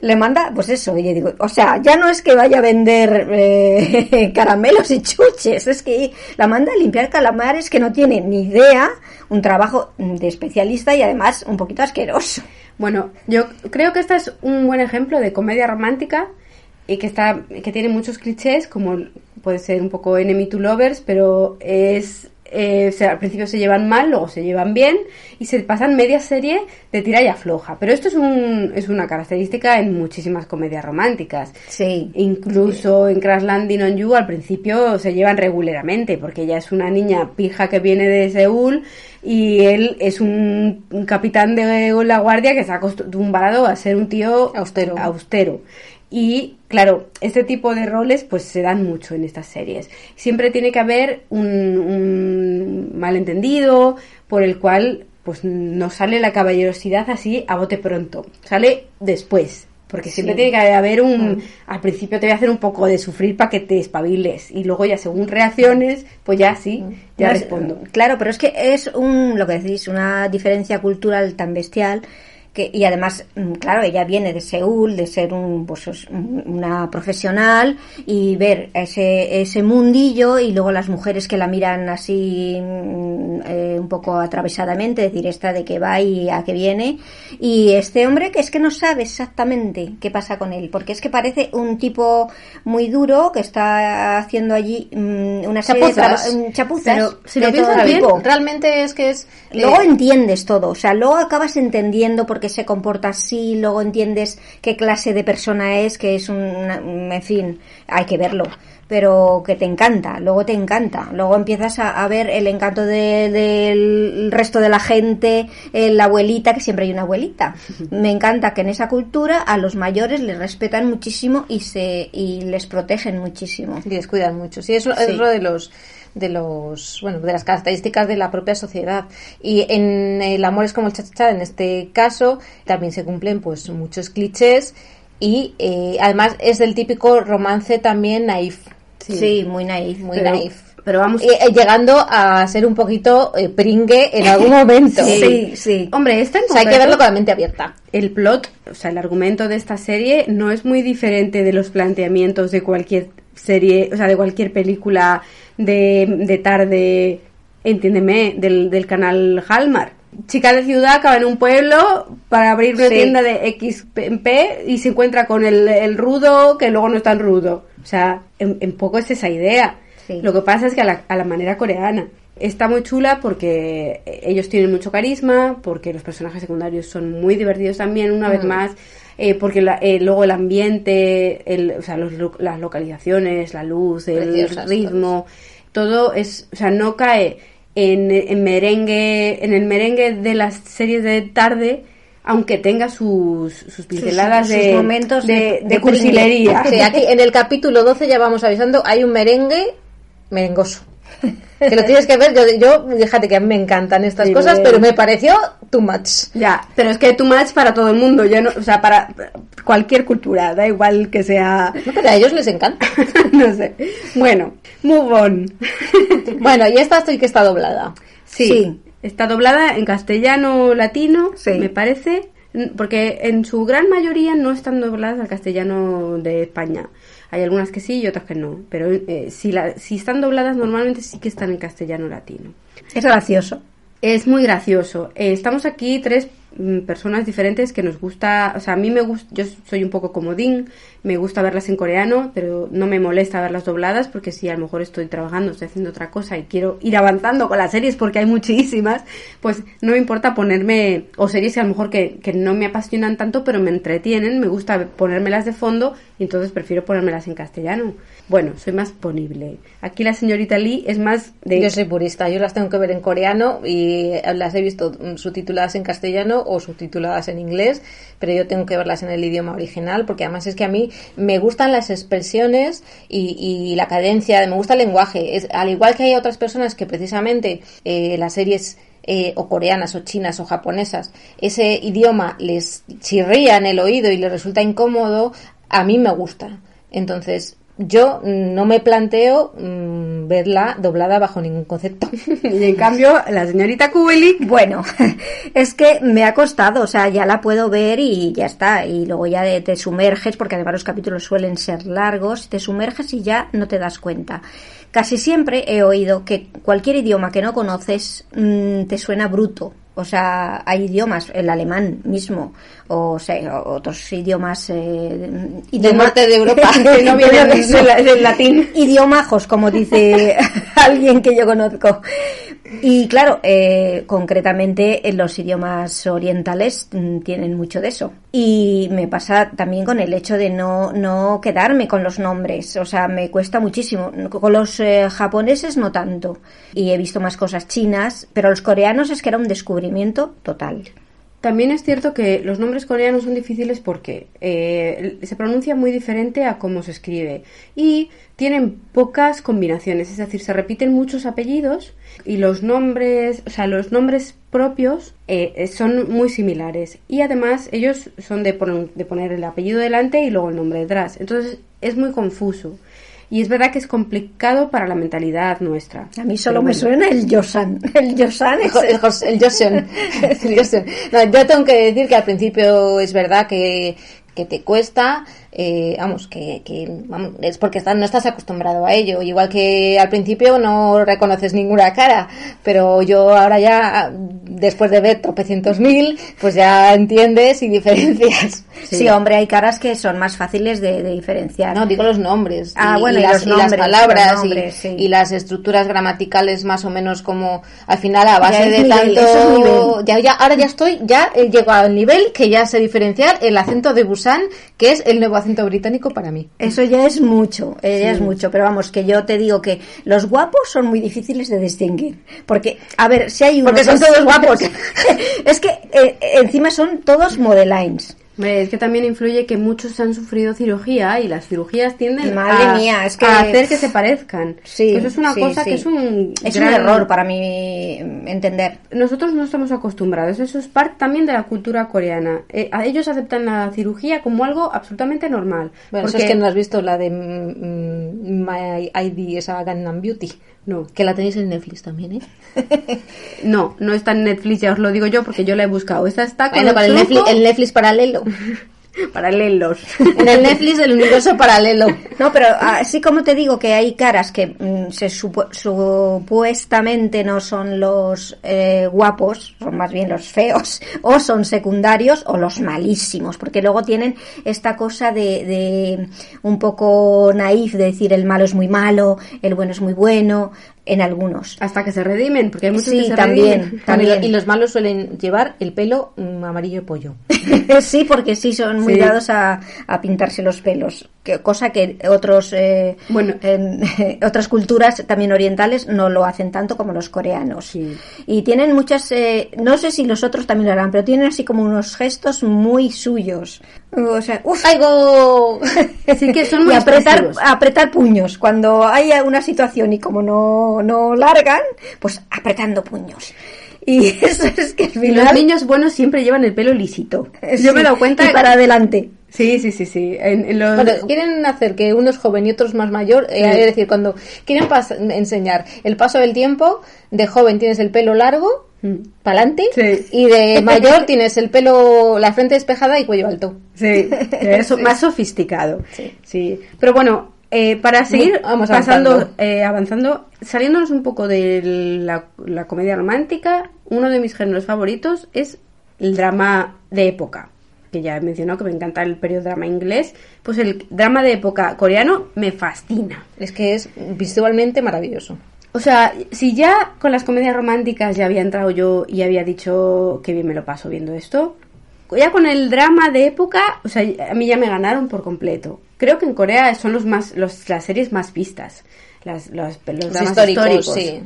D: Le manda, pues eso, y digo, o sea, ya no es que vaya a vender eh, caramelos y chuches, es que la manda a limpiar calamares que no tiene ni idea, un trabajo de especialista y además un poquito asqueroso.
E: Bueno, yo creo que este es un buen ejemplo de comedia romántica y que está que tiene muchos clichés, como puede ser un poco Enemy to Lovers, pero es eh, o sea, al principio se llevan mal, luego se llevan bien y se pasan media serie de tira y afloja. Pero esto es, un, es una característica en muchísimas comedias románticas.
D: Sí.
E: Incluso en Crash Landing on You al principio se llevan regularmente porque ella es una niña pija que viene de Seúl y él es un, un capitán de la guardia que está acostumbrado a ser un tío
C: Austero.
E: austero. Y claro, este tipo de roles pues se dan mucho en estas series. Siempre tiene que haber un, un malentendido por el cual pues no sale la caballerosidad así a bote pronto. Sale después. Porque siempre
D: Sí.
E: tiene que haber un... Al principio te voy a hacer un poco de sufrir para que te espabiles. Y luego ya según reacciones, pues ya sí, ya
D: No es-
E: respondo.
D: Claro, pero es que es un, lo que decís, una diferencia cultural tan bestial que, y además, mm, claro, ella viene de Seúl, de ser un, pues, es un- una profesional y ver ese, ese mundillo y luego las mujeres que la miran así mm, eh, un poco atravesadamente, decir, esta de que va y a que viene. Y este hombre que es que no sabe exactamente qué pasa con él, porque es que parece un tipo muy duro que está haciendo allí mm, una serie de
C: Chapuzas.
D: traba- mm, chapuzas
E: Pero si lo
D: de
E: piensas bien.
C: Realmente es que es...
D: Luego
C: eh,
D: entiendes todo, o sea, luego acabas entendiendo por qué se comporta así, luego entiendes qué clase de persona es, que es un, en fin, hay que verlo, pero que te encanta, luego te encanta, luego empiezas a, a ver el encanto de- del resto de la gente, eh, la abuelita, que siempre hay una abuelita. Me encanta que en esa cultura a los mayores les respetan muchísimo y se y les protegen muchísimo.
C: y descuidan mucho. Sí, eso
D: Sí.
C: es lo de los de los bueno de las características de la propia sociedad. Y en el amor es como el chachachá en este caso también se cumplen pues muchos clichés y eh, además es el típico romance también naif.
D: Sí, muy naif.
C: muy
E: Pero-
C: naif.
E: Pero vamos...
C: Eh, eh, llegando a ser un poquito eh, pringue en algún momento.
D: Sí, sí.
E: Hombre, esta en
C: o sea hay que verlo con la mente abierta.
E: el plot, o sea, el argumento de esta serie no es muy diferente de los planteamientos de cualquier serie, o sea, de cualquier película de, de tarde, entiéndeme, del, del canal Hallmark. Chica de ciudad acaba en un pueblo para abrir una
D: Sí.
E: tienda de XP y se encuentra con el, el rudo que luego no es tan rudo. O sea, en, en poco es esa idea.
D: Sí.
E: Lo que pasa es que a la, a la manera coreana. Está muy chula porque ellos tienen mucho carisma, porque los personajes secundarios son muy divertidos también, una vez más, eh, porque la- eh, luego el ambiente, el, o sea, los lo- las localizaciones, la luz, el
C: Preciosas
E: ritmo, todo es, o sea, no cae en, en merengue, en el merengue de las series de tarde, aunque tenga sus, sus pinceladas
D: sus
E: de,
D: momentos
E: de,
D: de-
E: de
D: de
E: cursilería.
C: Sí, aquí en el capítulo 12 ya vamos avisando, hay un merengue merengoso. Que lo tienes que ver, yo, yo fíjate que a mí me encantan estas
E: Sí,
C: cosas, pero me pareció too much.
E: Ya, pero es que too much para todo el mundo, ya no, o sea, para cualquier cultura, da igual que sea,
C: No, pero a ellos les encanta.
E: no sé. Bueno, move on.
C: Bueno, y esta estoy que está doblada.
E: Sí,
D: Sí.
E: está doblada en castellano latino,
D: Sí.
E: me parece, porque en su gran mayoría no están dobladas al castellano de España. Hay algunas que sí y otras que no, pero eh, si, la, si están dobladas normalmente sí que están en castellano latino.
D: Es gracioso.
E: Es muy gracioso. Eh, estamos aquí tres personas diferentes que nos gusta, o sea, a mí me gusta, yo soy un poco comodín, me gusta verlas en coreano, pero no me molesta verlas dobladas porque si a lo mejor estoy trabajando, estoy haciendo otra cosa y quiero ir avanzando con las series porque hay muchísimas, pues no me importa ponerme, o series que a lo mejor que, que no me apasionan tanto, pero me entretienen, me gusta ponérmelas de fondo y entonces prefiero ponérmelas en castellano. Bueno, soy más ponible. Aquí la señorita Lee es más de...
C: Yo soy purista, yo las tengo que ver en coreano y las he visto mm, subtituladas en castellano o subtituladas en inglés, pero yo tengo que verlas en el idioma original porque además es que a mí me gustan las expresiones y, y la cadencia, me gusta el lenguaje. Al igual que hay otras personas que precisamente eh, las series eh, o coreanas o chinas o japonesas, ese idioma les chirría en el oído y les resulta incómodo, a mí me gusta. Entonces, yo no me planteo mm, verla doblada bajo ningún concepto.
E: Y en cambio, la señorita Kubelik
D: Bueno, es que me ha costado, o sea, ya la puedo ver y ya está. Y luego ya te sumerges, porque además los capítulos suelen ser largos, te sumerges y ya no te das cuenta. Casi siempre he oído que cualquier idioma que no conoces mm, te suena bruto. O sea, hay idiomas, el alemán mismo, o, sea, otros idiomas eh,
C: Del norte de Europa, que no vienen del, del latín.
D: idiomajos, como dice alguien que yo conozco. Y claro, eh, concretamente en los idiomas orientales mm, tienen mucho de eso. Y me pasa también con el hecho de no, no quedarme con los nombres. O sea, me cuesta muchísimo. Con los eh, japoneses no tanto. Y he visto más cosas chinas, pero los coreanos es que era un descubrimiento total.
E: También es cierto que los nombres coreanos son difíciles porque eh, se pronuncia muy diferente a cómo se escribe y tienen pocas combinaciones, es decir, se repiten muchos apellidos y los nombres, o sea, los nombres propios eh, son muy similares y además ellos son de, pon- de poner el apellido delante y luego el nombre detrás, entonces es muy confuso. Y es verdad que es complicado para la mentalidad nuestra.
D: A mí solo me suena el Yosan. El Yosan
C: El,
D: es
C: el Jos- el. El Joseon. No, yo tengo que decir que al principio es verdad que, que te cuesta, eh, vamos, que, que vamos, es porque estás- no estás acostumbrado a ello. Igual que al principio no reconoces ninguna cara, pero yo ahora ya, después de ver tropecientos mil, pues ya entiendes y diferencias.
D: Sí. hombre, hay caras que son más fáciles de, de diferenciar.
C: No, digo los nombres.
D: Ah,
C: y,
D: bueno,
C: y
D: y
C: las,
D: los
C: y las
D: nombres,
C: palabras
D: nombres,
C: y,
D: sí.
C: y las estructuras gramaticales más o menos como al final a base de
D: nivel,
C: tanto
D: es
C: ya, ya ahora ya estoy ya he llegado al nivel que ya sé diferenciar el acento de Busan que es el nuevo acento británico para mí.
D: Eso ya es mucho, eh, ya es mucho, pero vamos, que yo te digo que los guapos son muy difíciles de distinguir. Porque, a ver, si hay uno...
C: Porque son todos guapos.
D: es que eh, encima son todos modelines.
E: Es que también influye que muchos han sufrido cirugía y las cirugías tienden
D: Madre
E: a,
D: mía, es que-
E: a hacer que se parezcan.
D: Sí,
E: Eso es una
D: sí,
E: cosa
D: sí.
E: que es un
D: Es
E: gran-
D: un error para mí mm, entender.
E: Nosotros no estamos acostumbrados, eso es parte también de la cultura coreana. Eh, a ellos aceptan la cirugía como algo absolutamente normal.
C: Bueno, eso
E: porque-
C: es que no has visto la de mm, mm, My ID, esa Gangnam Beauty.
E: No.
C: Que la tenéis en Netflix también, ¿eh?
E: No, no está en Netflix, ya os lo digo yo porque yo la he buscado. Esta está con
C: Bueno,
E: el
C: para el
E: truco-
C: Netflix, el Netflix paralelo.
E: paralelos.
C: En el Netflix del universo paralelo.
D: No, pero así como te digo que hay caras que mm, se supo- supuestamente no son los eh, guapos, son más bien los feos, o son secundarios o los malísimos, porque luego tienen esta cosa de, de un poco naif de decir el malo es muy malo, el bueno es muy bueno, en algunos.
E: Hasta que se redimen, porque hay muchos
D: Sí,
E: que se
D: también.
E: redimen.
D: También.
C: Y los malos suelen llevar el pelo mm, amarillo pollo.
D: sí, porque sí son muy
E: Sí.
D: dados a, a pintarse los pelos, que, cosa que otros eh,
E: Bueno.
D: en- otras culturas también orientales no lo hacen tanto como los coreanos.
E: Sí.
D: Y tienen muchas, eh, no sé si los otros también lo harán, pero tienen así como unos gestos muy suyos. O sea, uf,
E: ¡Aigo! Sí que son muy
D: y apretar, apretar puños. Cuando haya una situación y como no, no largan, pues apretando puños. Y eso es que al final...
E: los niños buenos siempre llevan el pelo lisito.
D: Sí,
E: Yo me cuenta.
D: y para adelante.
E: Sí, sí, sí, sí. En, en los...
C: Bueno, quieren hacer que uno es joven y otro es más mayor, eh, es decir, cuando quieren pas- enseñar el paso del tiempo, de joven tienes el pelo largo,
E: Mm.
C: para adelante,
E: Sí.
C: y de mayor tienes el pelo, la frente despejada y cuello alto.
E: Sí, es más sofisticado. Sí. Pero bueno, eh, para seguir
C: vamos
E: pasando,
C: avanzando.
E: eh, avanzando, saliéndonos un poco de la, la comedia romántica, uno de mis géneros favoritos es el drama de época. Que ya he mencionado que me encanta el periodo drama inglés. Pues el drama de época coreano me fascina.
C: Es que es visualmente maravilloso.
E: O sea, si ya con las comedias románticas ya había entrado yo y había dicho que bien me lo paso viendo esto, ya con el drama de época, o sea, a mí ya me ganaron por completo. Creo que en Corea son los más, los, las series más vistas, las, los, los dramas
C: históricos,
E: históricos.
C: sí.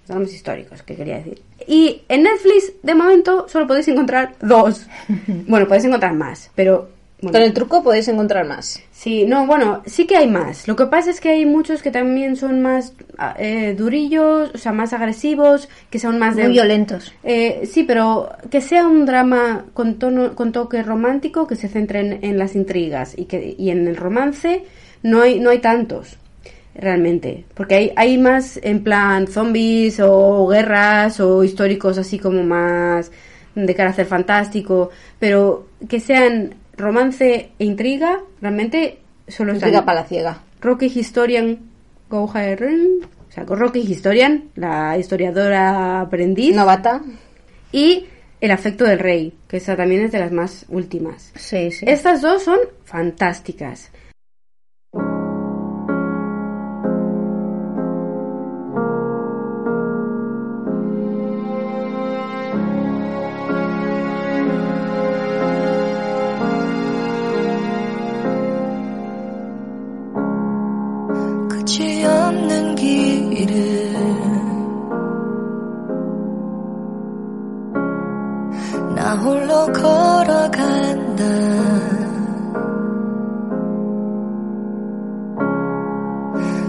E: Los dramas históricos, que quería decir. Y en Netflix, de momento, solo podéis encontrar dos. bueno, podéis encontrar más, pero... bueno.
C: Con el truco podéis encontrar más.
E: Sí, no, bueno, sí que hay más. Lo que pasa es que hay muchos que también son más eh, durillos, o sea, más agresivos, que son más de...
D: Muy violentos.
E: Eh, sí, pero que sea un drama con, tono, con toque romántico, que se centre en, en las intrigas y, que, y en el romance, no hay, no hay tantos, realmente. Porque hay, hay más en plan zombies o guerras o históricos así como más de carácter fantástico, pero que sean romance e intriga, realmente solo están
C: Intriga palaciega.
E: Rocky Historian o sea, Rocky Historian, la historiadora aprendiz,
C: Novata.
E: y El afecto del rey, que esa también es de las más últimas.
D: Sí, sí.
E: Estas dos son fantásticas.
F: 걸어간다.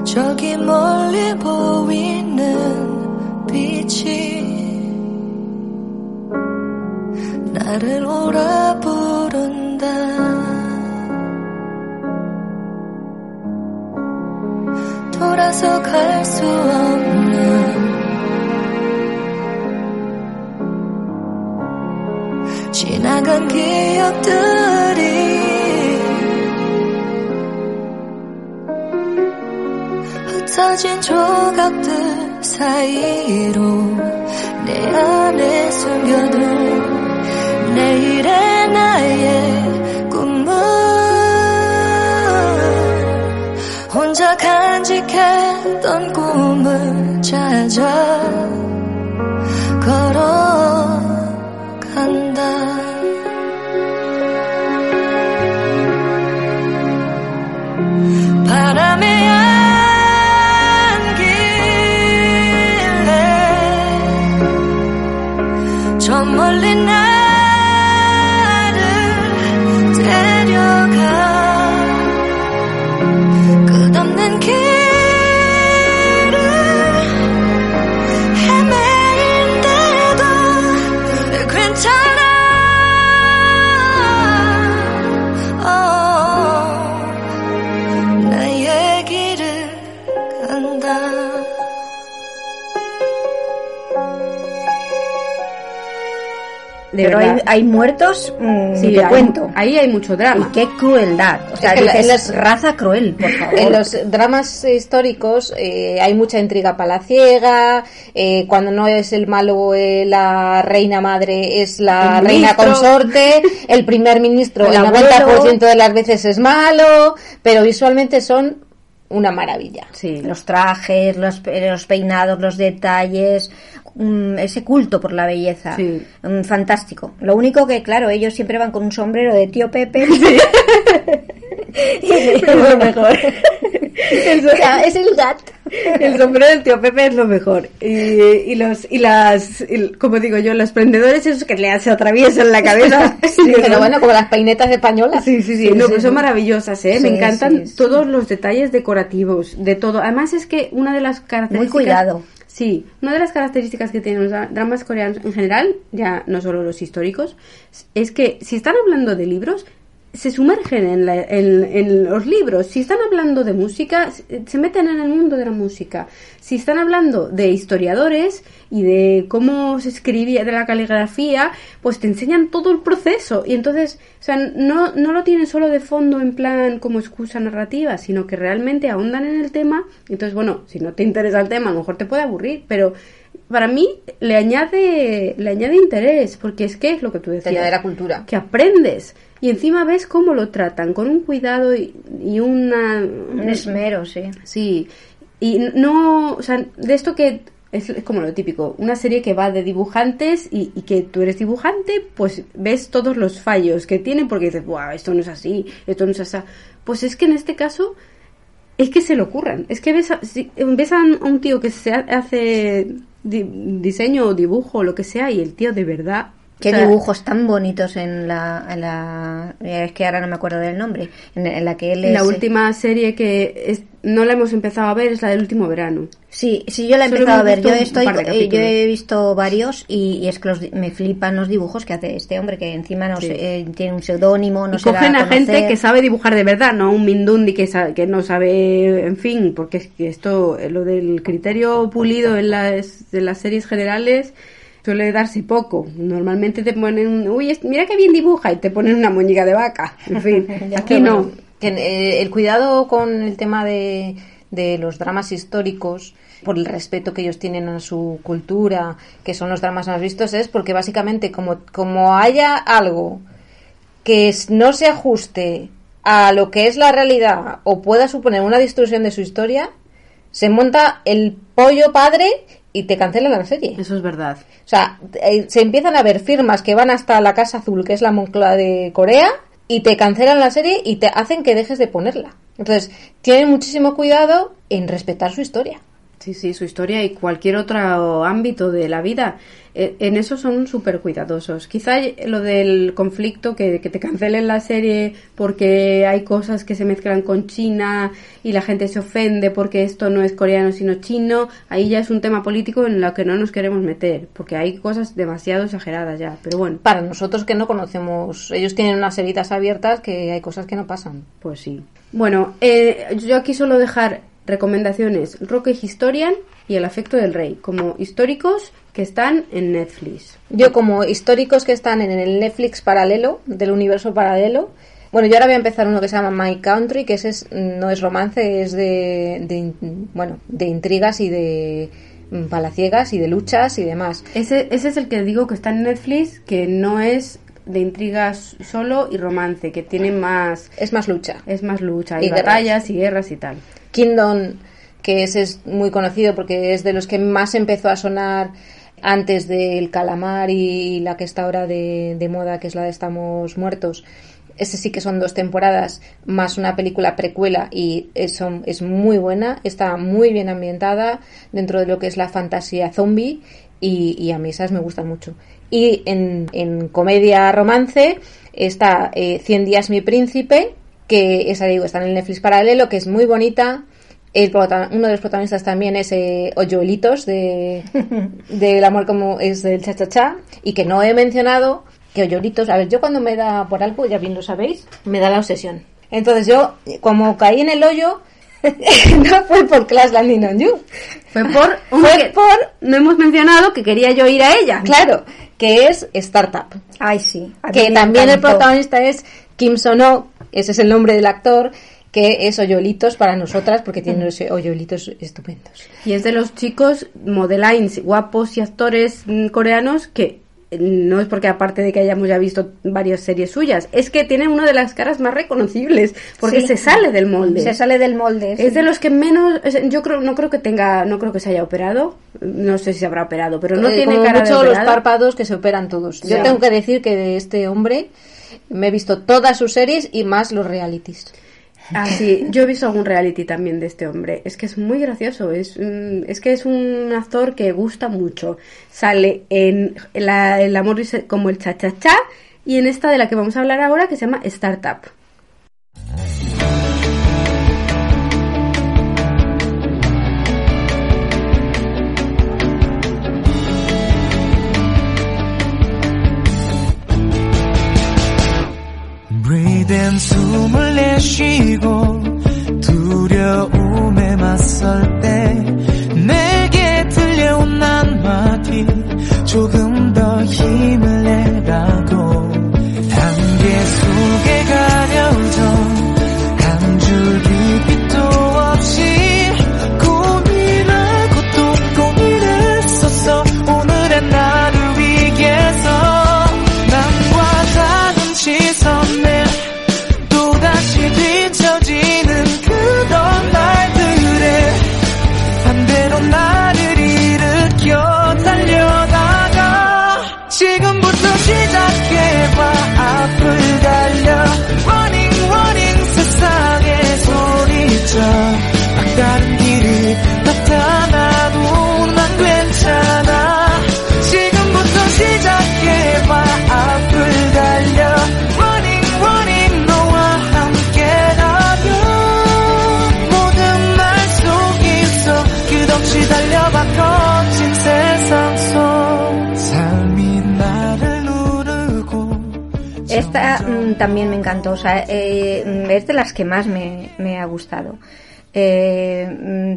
F: 저기 멀리 보이는 빛이 나를 오라 부른다. 돌아서 갈 수 없는 지나간 기억들이 흩어진 조각들 사이로 내 안에 숨겨둔 내일의 나의 꿈을 혼자 간직했던 꿈을 찾아 걸어간다
E: De
D: Pero
E: verdad.
D: hay, hay muertos, mm,
E: Sí,
D: te
E: hay-
D: cuento.
E: Ahí hay mucho
D: Y
E: drama.
D: qué crueldad. O sea, dices,
C: en las-
D: raza cruel, por favor.
C: En los dramas históricos eh, hay mucha intriga palaciega, eh, cuando no es el malo eh, la reina madre es la
E: El
C: reina
E: ministro.
C: consorte, el primer ministro
D: El
C: el,
D: abuelo.
C: 90% de las veces es malo, pero visualmente son una maravilla.
E: Sí.
D: Los trajes, los, los peinados, los detalles, mm, ese culto por la belleza.
E: Sí.
D: Fantástico. Lo único que, claro, ellos siempre van con un sombrero de tío Pepe. es lo mejor. es el gato.
E: El sombrero del tío Pepe es lo mejor. Y, y los, y las, y, como digo yo, los prendedores esos que le se atraviesan la cabeza. Sí,
C: Pero
E: ¿no?
C: bueno, como las peinetas españolas.
E: Sí, sí, sí,
D: Sí,
E: no,
D: sí,
E: pues son maravillosas, ¿eh? Me encantan todos los detalles decorativos, de todo. Además es que una de las características...
D: Muy cuidado.
E: Sí, una de las características que tienen los dra- dramas coreanos en general, ya no solo los históricos, es que si están hablando de libros, se sumergen en, la- en- en los libros. Si están hablando de música, se- meten en el mundo de la música. Si están hablando de historiadores y de cómo se escribía, de la caligrafía, pues te enseñan todo el proceso. Y entonces, o sea, no, no lo tienen solo de fondo en plan como excusa narrativa, sino que realmente ahondan en el tema. Entonces, bueno, si no te interesa el tema, a lo mejor te puede aburrir, pero para mí le añade, le añade interés, porque es que es lo que tú
C: Te
E: decías
C: añade la cultura.
E: que aprendes y encima ves cómo lo tratan con un cuidado y, y una
D: Un esmero, sí.
E: sí y no o sea de esto que es, como lo típico una serie que va de dibujantes y, y que tú eres dibujante pues ves todos los fallos que tienen porque dices Buah, esto no es así esto no es así pues es que en este caso es que se le ocurran. Es que ves a, si- ves a un tío que se ha- hace di- diseño o dibujo o lo que sea y el tío de verdad.
D: Qué
E: o sea,
D: dibujos tan bonitos en la, en la... Es que ahora no me acuerdo del nombre. En, en la que él es...
E: La última serie que es- no la hemos empezado a ver es la del último verano.
D: Sí, sí, yo la he
E: Solo
D: empezado a ver. Yo estoy,
E: de
D: eh, yo he visto varios y, y es que los me flipan los dibujos que hace este hombre que encima no
E: Sí.
D: sé, eh, tiene un seudónimo, no
E: y
D: se da
E: cogen a, gente
D: conocer.
E: que sabe dibujar de verdad, no un mindundi que, sa- que no sabe, en fin, porque es que esto, eh, lo del criterio pulido en las, en las series generales suele darse poco. Normalmente te ponen, uy, mira qué bien dibuja y te ponen una muñeca de vaca. En fin, aquí no.
C: bueno, que, eh, el cuidado con el tema de, de los dramas históricos, por el respeto que ellos tienen a su cultura, que son los dramas más vistos, es porque básicamente como, como haya algo que no se ajuste a lo que es la realidad o pueda suponer una distorsión de su historia, se monta el pollo padre y te cancelan la serie.
E: Eso es verdad.
C: O sea, eh, se empiezan a ver firmas que van hasta la Casa Azul, que es la Moncloa de Corea, y te cancelan la serie y te hacen que dejes de ponerla. Entonces, tienen muchísimo cuidado en respetar su historia.
E: Sí, sí, su historia y cualquier otro ámbito de la vida. Eh, En eso son súper cuidadosos. Quizá lo del conflicto, que, que te cancelen la serie porque hay cosas que se mezclan con China y la gente se ofende porque esto no es coreano sino chino, ahí ya es un tema político en lo que no nos queremos meter, porque hay cosas demasiado exageradas ya. Pero bueno,
C: Para nosotros que no conocemos, ellos tienen unas heridas abiertas que hay cosas que no pasan.
E: pues sí. Bueno, eh, yo aquí solo dejar recomendaciones Rocky Historian y El afecto del rey, como históricos que están en Netflix.
C: Yo como históricos que están en el Netflix paralelo, del universo paralelo, bueno, yo ahora voy a empezar uno que se llama My Country, que ese es, no es romance, es de, bueno, de intrigas y de mm, palaciegas y de luchas y demás.
E: Ese, ese es el que digo que está en Netflix, que no es de intrigas solo y romance, que tiene más...
C: Es más lucha.
E: Es más lucha,
C: Y
E: y batallas y guerras y tal.
C: Kingdom, que ese es muy conocido porque es de los que más empezó a sonar antes del calamar y la que está ahora de, de moda, que es la de Estamos Muertos. Ese sí que son dos temporadas más una película precuela y es, es muy buena, está muy bien ambientada dentro de lo que es la fantasía zombie y, y a mí esas me gustan mucho. Y en, en comedia romance está eh, 100 días mi príncipe, que esa digo está en el Netflix paralelo, que es muy bonita. El uno de los protagonistas también es eh, de del amor como es del cha cha cha y que no he mencionado que Oyuelitos, a ver, yo cuando me da por algo, ya bien lo sabéis, me da la obsesión. Entonces yo, como caí en el hoyo, no fue por Clash Landing on You,
E: Fue por...
C: fue por,
E: No hemos mencionado que quería yo ir a ella.
C: claro, que es Startup.
D: Ay, sí.
C: que también el protagonista es Kim Sono, ese es el nombre del actor, que es hoyolitos para nosotras porque tiene los hoyolitos estupendos.
E: Y es de los chicos modelines guapos y actores mm, coreanos que eh, no es porque aparte de que hayamos ya visto varias series suyas, es que tiene una de las caras más reconocibles porque
D: Sí.
E: se sale del molde.
D: Se sale del molde. sí.
E: Es de los que menos, yo creo, no creo que tenga, no creo que se haya operado, no sé si se habrá operado, pero no
C: Eh,
E: tiene
C: como
E: cara
C: mucho
E: de
C: los párpados que se operan todos. Yo tengo que decir que de este hombre me he visto todas sus series y más los realities.
E: Ah, sí, yo he visto algún reality también de este hombre. Es que es muy gracioso. Es, mm, es que es un actor que gusta mucho. Sale en la- El amor como el cha-cha-cha y en esta de la que vamos a hablar ahora que se llama Startup.
B: In 숨을 내쉬고 두려움에 맞설 때 내게 들려온 한마디 조금
D: Esta mm, también me encantó, o sea, eh, es de las que más me, me ha gustado. eh,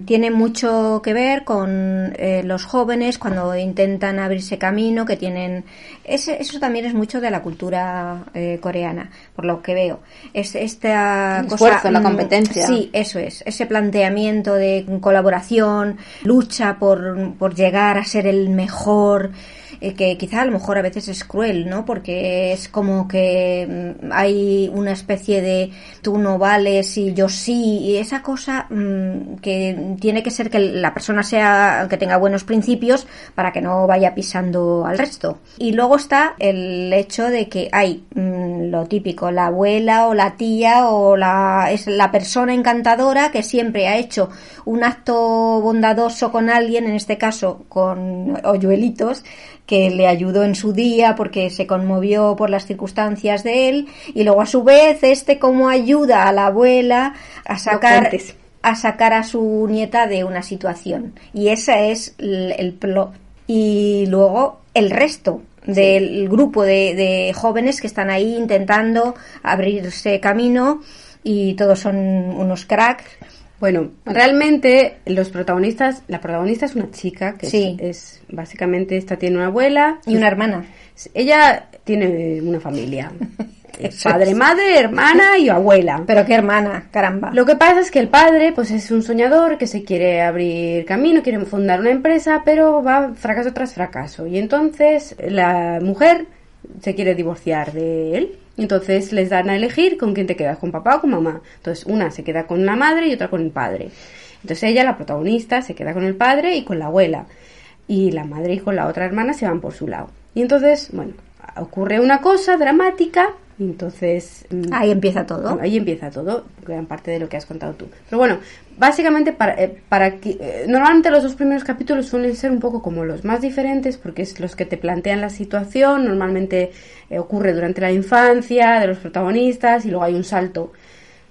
D: mm, tiene mucho que ver con eh, los jóvenes cuando intentan abrirse camino, que tienen... Ese, eso también es mucho de la cultura eh, coreana, por lo que veo. Es esta
C: El
D: cosa...
C: esfuerzo, la
D: mm,
C: competencia.
D: Sí, eso es. Ese planteamiento de colaboración, lucha por, por llegar a ser el mejor eh, que quizá a lo mejor a veces es cruel, ¿no? Porque es como que mm, hay una especie de tú no vales y yo sí, y esa cosa mm, que tiene que ser que la persona sea, que tenga buenos principios para que no vaya pisando al resto. Y luego está el hecho de que hay mm, lo típico, la abuela o la tía o la, es la persona encantadora que siempre ha hecho un acto bondadoso con alguien, en este caso con hoyuelitos, que le ayudó en su día porque se conmovió por las circunstancias de él y luego a su vez este como ayuda a la abuela a sacar a sacar a su nieta de una situación. Y ese es el, el plot y luego el resto del grupo de, de jóvenes que están ahí intentando abrirse camino y todos son unos cracks
E: Bueno, realmente los protagonistas, la protagonista es una chica que es-
D: Sí.
E: es, básicamente esta tiene una abuela
D: y una hermana
E: Ella tiene una familia. Padre,
D: es.
E: madre, hermana y abuela.
D: pero qué hermana caramba
E: Lo que pasa es que el padre, pues es un soñador que se quiere abrir camino, quiere fundar una empresa, pero va fracaso tras fracaso. Y entonces la mujer se quiere divorciar de él. Entonces les dan a elegir con quién te quedas, con papá o con mamá. Entonces una se queda con la madre y otra con el padre. Entonces ella, la protagonista, se queda con el padre y con la abuela. Y la madre y con la otra hermana se van por su lado. Y entonces, bueno, ocurre una cosa dramática. Entonces mm,
D: ahí empieza todo
E: Ahí empieza todo, gran parte de lo que has contado tú. Pero bueno, básicamente para, eh, para que eh, normalmente los dos primeros capítulos suelen ser un poco como los más diferentes porque es los que te plantean la situación, normalmente eh, ocurre durante la infancia de los protagonistas y luego hay un salto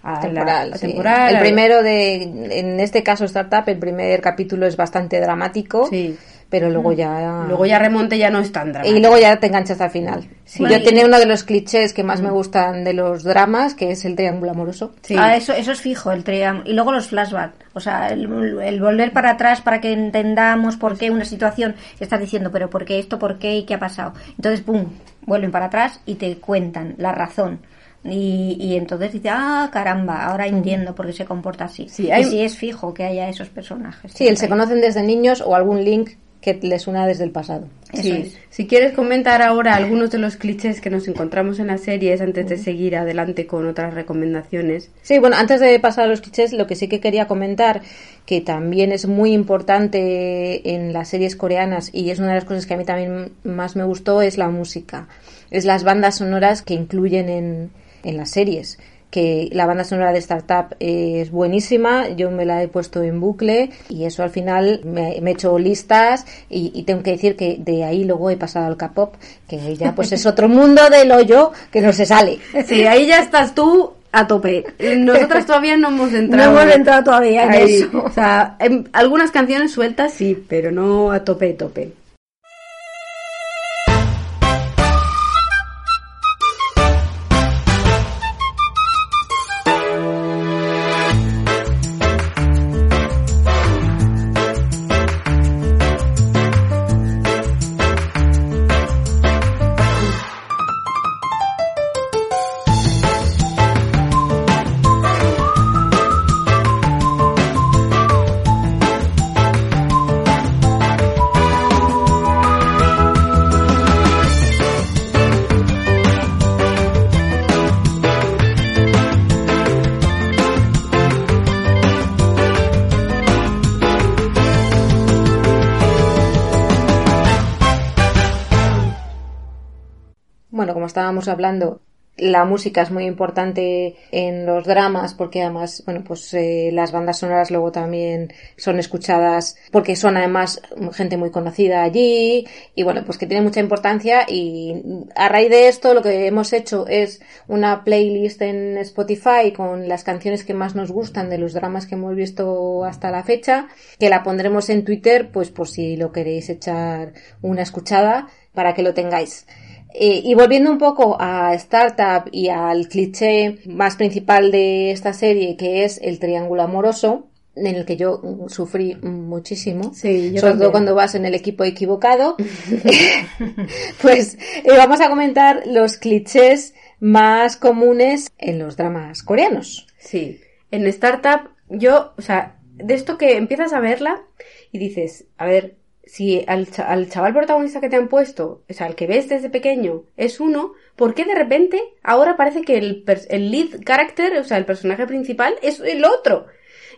E: a la-
C: temporal.
E: a
C: sí.
E: temporal,
C: El primero de, en este caso Startup, el primer capítulo es bastante dramático,
E: Sí.
C: Pero luego ya...
E: Luego ya remonte ya no es tan dramático.
C: Y luego ya te enganchas al final.
D: Sí.
C: Yo tenía uno de los clichés que más me gustan de los dramas, que es el triángulo amoroso.
E: Sí.
D: Ah, eso, eso es fijo, el triángulo. Y luego los flashbacks. O sea, el, el volver para atrás para que entendamos por qué una situación estás diciendo, pero por qué esto, por qué y qué ha pasado. Entonces, pum, vuelven para atrás y te cuentan la razón. Y, y entonces dices, ah, caramba, ahora entiendo por qué se comporta así.
E: Sí, hay-
D: Y sí es fijo que haya esos personajes.
C: Sí, el se conocen desde niños o algún link que les una desde el pasado.
E: Sí.
D: es.
E: Si quieres comentar ahora algunos de los clichés que nos encontramos en las series antes de seguir adelante con otras recomendaciones.
C: Sí, bueno, antes de pasar a los clichés, lo que sí que quería comentar, que también es muy importante en las series coreanas y es una de las cosas que a mí también más me gustó, es la música. Es las bandas sonoras que incluyen en, en las series. Que la banda sonora de Startup es buenísima, yo me la he puesto en bucle y eso al final me, me he hecho listas y, y tengo que decir que de ahí luego he pasado al K-pop, que ya pues es otro mundo del hoyo que no se sale.
E: Sí, ahí ya estás tú a tope. Nosotras todavía no hemos entrado.
D: No hemos entrado todavía en
E: ahí.
D: eso.
E: O sea, en algunas canciones sueltas sí, pero no a tope, tope.
C: Estábamos hablando, la música es muy importante en los dramas porque además, bueno, pues eh, las bandas sonoras luego también son escuchadas porque son además gente muy conocida allí y bueno, pues que tiene mucha importancia y a raíz de esto lo que hemos hecho es una playlist en Spotify con las canciones que más nos gustan de los dramas que hemos visto hasta la fecha, que la pondremos en Twitter pues por si lo queréis echar una escuchada para que lo tengáis. Eh, y volviendo un poco a Startup y al cliché más principal de esta serie, que es el triángulo amoroso, en el que yo sufrí muchísimo,
E: Sí, yo
C: sobre
E: también.
C: todo cuando vas en el equipo equivocado, pues eh, vamos a comentar los clichés más comunes en los dramas coreanos.
E: Sí. En Startup, yo, o sea, de esto que empiezas a verla y dices, a ver, si al, cha- al chaval protagonista que te han puesto, o sea, el que ves desde pequeño, es uno, ¿por qué de repente ahora parece que el, el lead character, o sea, el personaje principal, es el otro?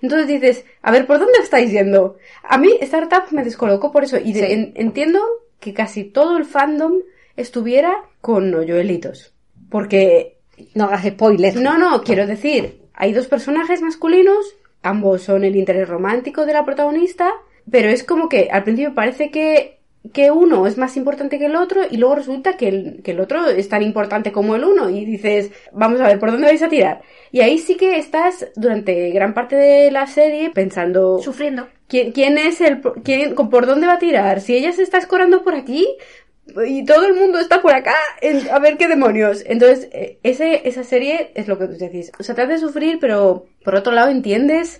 E: Entonces dices, a ver, ¿por dónde estáis yendo? A mí Startup me descolocó por eso y de-
C: Sí.
E: en- entiendo que casi todo el fandom estuviera con hoyuelitos. Porque
C: No hagas spoiler.
E: no, no, quiero decir, hay dos personajes masculinos, ambos son el interés romántico de la protagonista, pero es como que al principio parece que, que uno es más importante que el otro y luego resulta que el, que el otro es tan importante como el uno y dices, vamos a ver, ¿por dónde vais a tirar? Y ahí sí que estás durante gran parte de la serie pensando,
D: Sufriendo.
E: ¿quién, quién es el, quién, por dónde va a tirar? Si ella se está escorando por aquí, y todo el mundo está por acá, en- a ver qué demonios. Entonces, eh, ese, esa serie es lo que tú decís. O sea, te hace sufrir, pero por otro lado entiendes.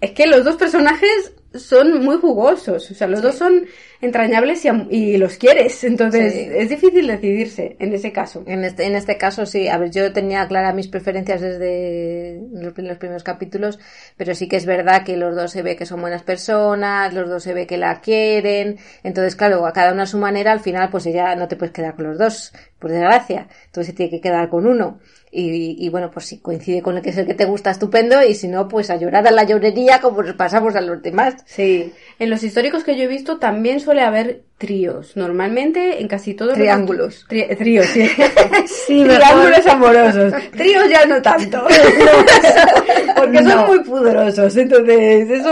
E: Es que los dos personajes son muy jugosos. O sea, los dos son entrañables y, y los quieres. Entonces,
C: Sí.
E: es difícil decidirse en ese caso.
C: En este, en este caso sí, a ver, yo tenía claras mis preferencias desde los, prim- los primeros capítulos, pero sí que es verdad que los dos se ve que son buenas personas, los dos se ve que la quieren, entonces claro, a cada uno a su manera, al final pues ya no te puedes quedar con los dos, por desgracia, entonces se tiene que quedar con uno. Y, y bueno, pues si coincide con el que es el que te gusta, estupendo, y si no, pues a llorar a la llorería como nos pasamos a los demás.
E: Sí. En los históricos que yo he visto también suele haber tríos. Normalmente en casi todos los-
C: Triángulos.
E: Tri- tríos, sí.
D: Sí.
E: Triángulos amorosos. Tríos ya no tanto. Porque son muy pudorosos. Entonces, eso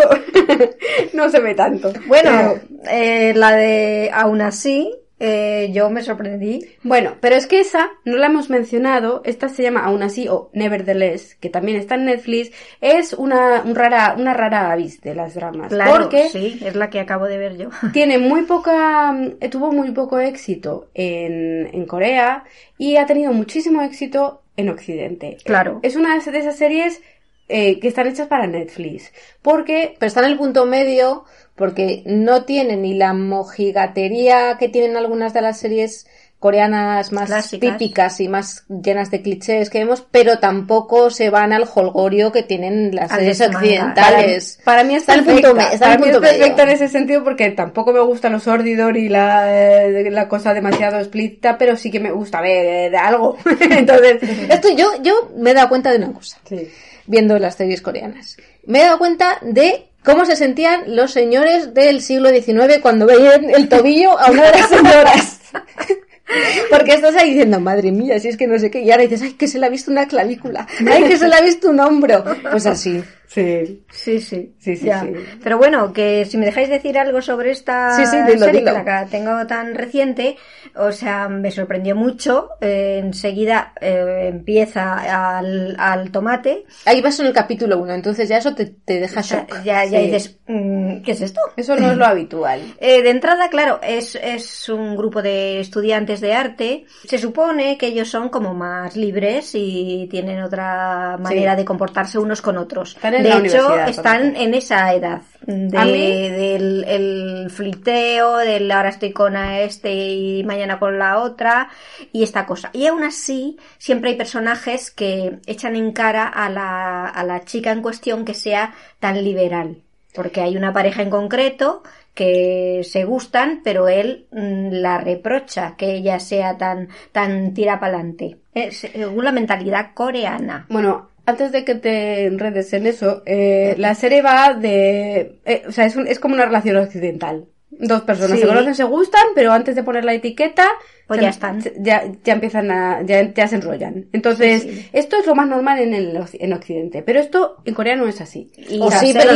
E: no se ve tanto.
D: Bueno,
E: Pero-
D: eh, la de aún así, eh, yo me sorprendí.
E: bueno, pero es que esa no la hemos mencionado. Esta se llama aún así o Nevertheless, que también está en Netflix. Es una, un rara, una rara avis de las dramas.
D: Claro,
E: porque
D: sí, es la que acabo de ver yo.
E: tiene muy poca, eh, tuvo muy poco éxito en, en Corea y ha tenido muchísimo éxito en Occidente.
D: Claro.
E: Es una de esas series eh, que están hechas para Netflix. Porque,
C: pero está en el punto medio porque no tiene ni la mojigatería que tienen algunas de las series coreanas más
D: Clásicas.
C: típicas y más llenas de clichés que vemos, pero tampoco se van al holgorio que tienen las series occidentales.
E: para mí es
C: Está en el punto
E: perfecta.
C: me- está en
E: Para
C: el
E: mí es perfecta en ese sentido porque tampoco me gusta lo sórdido ni la, eh, la cosa demasiado explícita, pero sí que me gusta ver eh, de algo. Entonces,
C: Esto yo, yo me he dado cuenta de una cosa.
E: sí.
C: Viendo las series coreanas. Me he dado cuenta de cómo se sentían los señores del siglo XIX cuando veían el tobillo a una de las señoras. Porque estás ahí diciendo, madre mía, si es que no sé qué, y ahora dices, ay, que se le ha visto una clavícula, ay, que se le ha visto un hombro. Pues así.
E: Sí.
D: Sí, sí.
E: Sí, sí.
D: Pero bueno, que si me dejáis decir algo sobre esta
C: Sí, sí, dilo,
D: serie
C: dilo.
D: que la tengo tan reciente, o sea, me sorprendió mucho. eh, enseguida eh, empieza al, al tomate.
C: Ahí vas en el capítulo 1, entonces ya eso te, te deja shock.
D: ya, ya dices, mm, ¿qué es esto?
E: Eso no es lo habitual.
D: Eh, de entrada, claro, es, es un grupo de estudiantes de arte. Se supone que ellos son como más libres y tienen otra manera de comportarse unos con otros.
E: Están en
D: de
E: la
D: hecho,
E: universidad,
D: están en esa edad de-
E: A mí-
D: del el flirteo, del ahora estoy con este y mañana con la otra y esta cosa. Y aún así, siempre hay personajes que echan en cara a la, a la chica en cuestión que sea tan liberal. Porque hay una pareja en concreto que se gustan, pero él mm, la reprocha que ella sea tan, tan tira pa'lante. Es según la mentalidad coreana.
E: Bueno, antes de que te enredes en eso, eh, la serie va de... eh, o sea, es, un- es como una relación occidental. Dos personas
D: Sí.
E: se conocen, se gustan, pero antes de poner la etiqueta...
D: Pues
E: se-
D: ya están.
E: se- Ya, ya empiezan a... Ya, ya se enrollan. Entonces,
D: Sí, sí.
E: esto es lo más normal en, el, en Occidente. Pero esto en Corea no es así.
D: Y
C: O sí, pero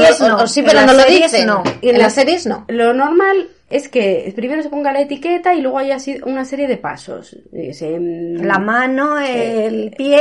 C: no, lo dicen.
D: no.
C: Y en las series no.
E: Lo normal es que primero se ponga la etiqueta y luego haya una serie de pasos. Eh, se-
D: La mano, el pie.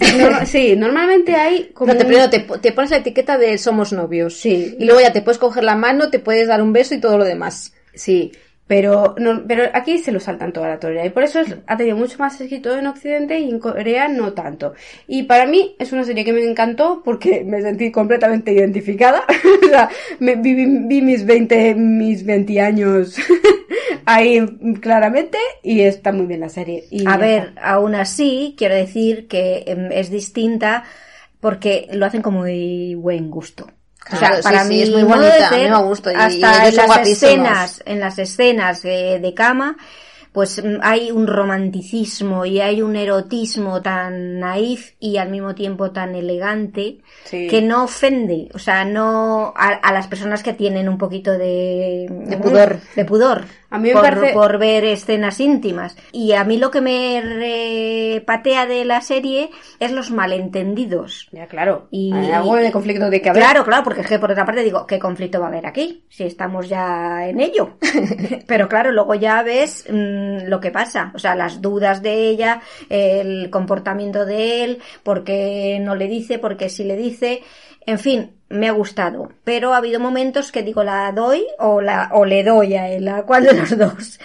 E: Sí, no- sí, normalmente hay como...
C: No, te, primero te, te pones la etiqueta de somos novios.
E: Sí.
C: Y luego ya te puedes coger la mano, te puedes dar un beso y todo lo demás.
E: Sí, Pero, no, pero aquí se lo saltan toda la torera y por eso es- ha tenido mucho más éxito en Occidente y en Corea no tanto. Y para mí es una serie que me encantó porque me sentí completamente identificada. o sea, me, vi, vi mis 20, mis 20 años ahí claramente y está muy bien la serie. Y
D: A ver,
E: está.
D: aún así, quiero decir que em, es distinta porque lo hacen con muy buen gusto. O sea,
C: sí,
D: para
C: sí,
D: mí
C: es muy bonita,
D: de
C: a mí
D: ser,
C: me gusta, y- y
D: hasta
C: ellos
D: en las escenas, en las escenas de cama, pues mm, hay un romanticismo y hay un erotismo tan naif y al mismo tiempo tan elegante
E: Sí.
D: que no ofende, o sea, no a, a las personas que tienen un poquito de,
C: De pudor.
D: de pudor
E: A mí me
D: por,
E: parece-
D: por ver escenas íntimas. Y a mí lo que me repatea de la serie es los malentendidos.
E: Ya, claro.
D: Y,
E: Hay algo de conflicto de que haber.
D: Claro, claro, porque es que por otra parte digo, ¿qué conflicto va a haber aquí? Si estamos ya en ello. Pero claro, luego ya ves mm, lo que pasa. O sea, las dudas de ella, el comportamiento de él, porque no le dice, porque sí le dice. En fin, me ha gustado. Pero ha habido momentos que digo, la doy o, la, o le doy a él, a cuál de los dos.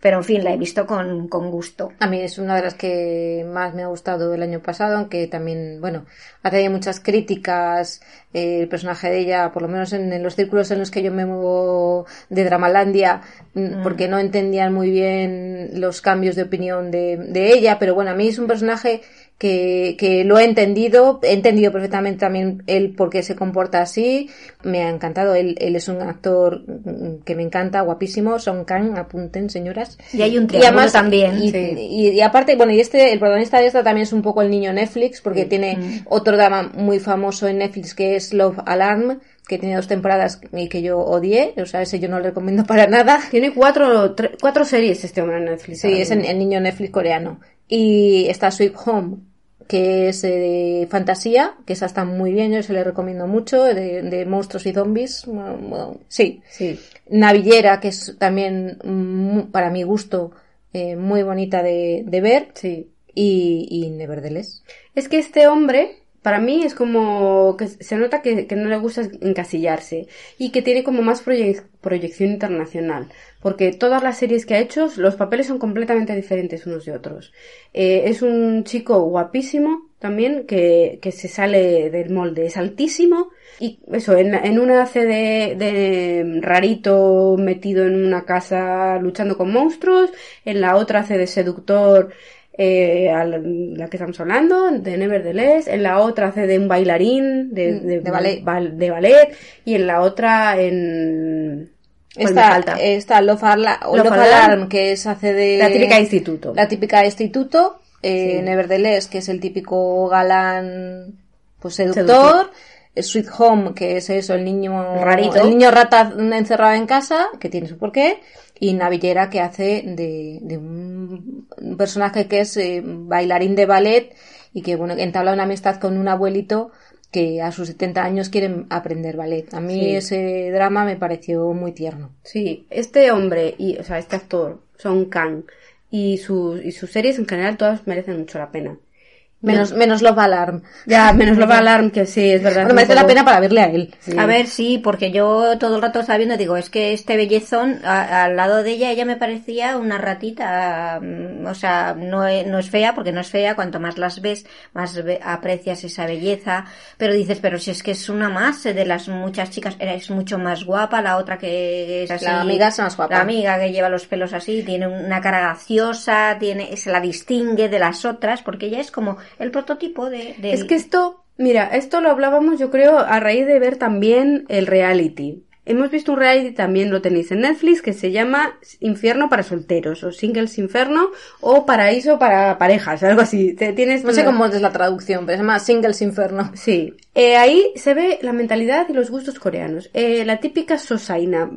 D: Pero en fin, la he visto con, con gusto.
C: A mí es una de las que más me ha gustado el año pasado, aunque también, bueno, ha tenido muchas críticas eh, el personaje de ella, por lo menos en, en los círculos en los que yo me muevo de Dramalandia, mm, porque no entendían muy bien los cambios de opinión de, de ella, pero bueno, a mí es un personaje que, que lo he entendido, he entendido perfectamente también él por qué se comporta así, me ha encantado, él, él es un actor que me encanta, guapísimo, Song Kang, apunten señoras.
D: Y hay un triángulo también.
C: Y,
E: Sí.
C: y- y aparte, bueno, y este, el protagonista de esta también es un poco el niño Netflix, porque tiene
D: Mm.
C: otro drama muy famoso en Netflix que es Love Alarm, que tiene dos temporadas y que yo odié, o sea, ese yo no lo recomiendo para nada.
E: Tiene cuatro, tre- cuatro series este hombre en Netflix.
C: Sí, es el, el niño Netflix coreano. Y está Sweet Home, que es eh, de fantasía, que esa está muy bien, yo se le recomiendo mucho, de, de monstruos y zombies. Bueno, bueno, sí.
E: Sí.
C: Navillera, que es también, para mi gusto, eh, muy bonita de, de ver.
E: Sí.
C: Y, y Nevertheless.
E: Es que este hombre, para mí, es como que se nota que, no le gusta encasillarse y que tiene como más proye- proyección internacional. Porque todas las series que ha hecho, los papeles son completamente diferentes unos de otros. Eh, es un chico guapísimo también, que, se sale del molde, es altísimo. Y eso, en, una hace de, de rarito metido en una casa luchando con monstruos, en la otra hace de seductor eh, a la, que estamos hablando, de Nevertheless, en la otra hace de un bailarín de,
C: Mm, de ballet.
E: bal- de ballet, y en la otra en... ¿cuál me
C: Esta,
E: falta?
C: esta Love, Arla-
E: Love
C: Love
E: Alarm.
C: Alarm, que es hace de...
E: La típica instituto.
C: La típica instituto. Eh,
E: Sí.
C: Nevertheless, que es el típico galán, pues seductor.
E: Seductor.
C: Sweet Home, que es eso, el niño
D: Rarito.
C: el niño rata encerrado en casa, que tiene su porqué, y Navillera, que hace de, de un, un personaje que es eh, bailarín de ballet y que, bueno, entabla una amistad con un abuelito que a sus 70 años quieren aprender ballet. A mí
E: Sí.
C: ese drama me pareció muy tierno.
E: Sí, este hombre, y, o sea, este actor, Son Kang, y sus, y sus series en general todas merecen mucho la pena.
C: Menos, menos Love Alarm.
E: Ya, menos Love Alarm, que sí, es verdad.
C: Bueno, merece la pena para verle a él.
E: Sí.
D: A ver, sí, porque yo todo el rato estaba viendo, digo, es que este bellezón, a- al lado de ella, ella me parecía una ratita, mm, o sea, no es, no es fea, porque no es fea, cuanto más las ves, más ve- aprecias esa belleza, pero dices, pero si es que es una más, eh, de las muchas chicas, era, es mucho más guapa, la otra que es así,
C: La amiga es más guapa.
D: La amiga que lleva los pelos así, tiene una cara graciosa, tiene, se la distingue de las otras, porque ella es como el prototipo de,
E: Es que esto, mira, esto lo hablábamos yo creo a raíz de ver también el reality. Hemos visto un reality, también lo tenéis en Netflix, que se llama Infierno para solteros, o Singles Inferno, o Paraíso para parejas, algo así. Te- Tienes
C: No sé cómo es la traducción, pero se llama Singles Inferno.
E: Sí, Eh, ahí se ve la mentalidad y los gustos coreanos. Eh, la típica Sosaina,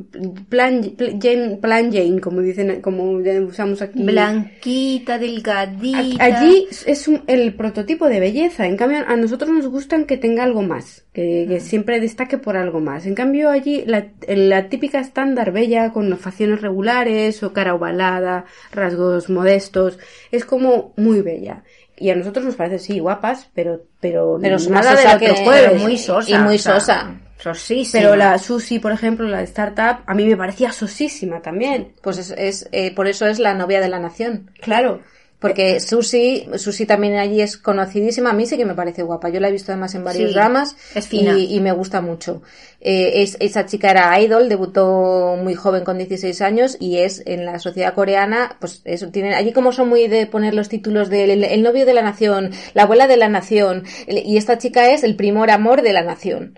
E: plan, pl- Jane, plan Jane, como dicen, como usamos aquí.
D: blanquita, delgadita.
E: Allí es un- el prototipo de belleza. En cambio, a nosotros nos gustan que tenga algo más, que, que siempre destaque por algo más. En cambio, allí la, la típica estándar bella con facciones regulares o cara ovalada, rasgos modestos, es como muy bella. Y a nosotros nos parece, sí, guapas, pero, pero,
C: Pero
E: nada de lo que,
C: que-
E: jueves.
D: muy sosa,
C: Y muy
D: o sea,
C: sosa.
D: Sosísima.
E: Pero la Susi, por ejemplo, la de Startup, a mí me parecía sosísima también.
C: Pues es, es, eh, por eso es la novia de la nación.
E: Claro.
C: Porque Susi, Susi también allí es conocidísima, a mí sí que me parece guapa. Yo la he visto además en varios
D: Sí,
C: dramas
D: es fina.
C: Y, y me gusta mucho. Eh, es, esa chica era idol, debutó muy joven con 16 años y es en la sociedad coreana, pues eso, tienen, allí como son muy de poner los títulos del el, el novio de la nación, la abuela de la nación, el- y esta chica es el primor amor de la nación.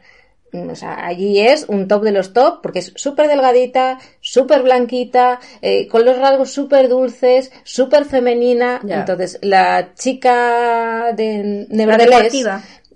C: O sea, allí es un top de los top porque es súper delgadita, súper blanquita, eh, con los rasgos súper dulces, súper femenina. Entonces, la chica de Nevertheless...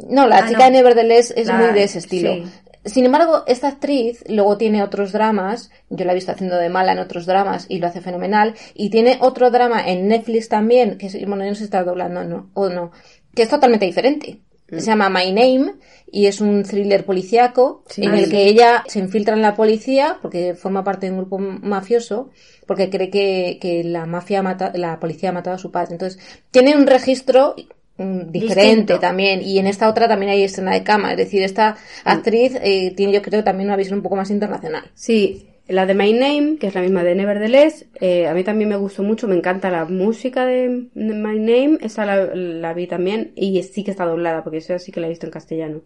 C: No, la
D: Ah,
C: chica
D: no.
C: de Nevertheless es
D: La-
C: muy de ese estilo.
D: sí.
C: Sin embargo, esta actriz luego tiene otros dramas, yo la he visto haciendo de mala en otros dramas y lo hace fenomenal, y tiene otro drama en Netflix también, que es, bueno, no se está doblando no, o no, que es totalmente diferente.
D: Mm.
C: Se llama My Name y es un thriller policíaco
E: Sí.
C: en
E: Ah,
C: el
E: sí.
C: que ella se infiltra en la policía porque forma parte de un grupo mafioso porque cree que, que la mafia mata- la policía ha matado a su padre. Entonces, tiene un registro mm, diferente
D: Distinto.
C: también y en esta otra también hay escena de cama, es decir, esta actriz eh, tiene yo creo también una visión un poco más internacional.
E: Sí, la de My Name, que es la misma de Nevertheless, eh, a mí también me gustó mucho, me encanta la música de, de My Name, esa la, la vi también y sí que está doblada, porque esa sí que la he visto en castellano.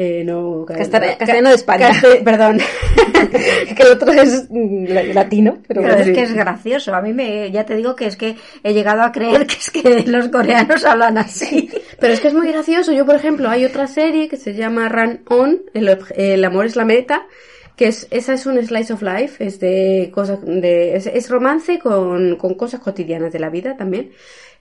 E: Eh, no,
C: Castara- castellano de España.
E: Perdón.
C: que el otro es mm, la- latino, pero
D: Pero es que es gracioso. A mí me, ya te digo que es que he llegado a creer que es que los coreanos hablan así.
E: Pero es que es muy gracioso. Yo, por ejemplo, hay otra serie que se llama Run On, el, el amor es la meta, que es, esa es un slice of life, es de cosas, de, es, es romance con, con cosas cotidianas de la vida también.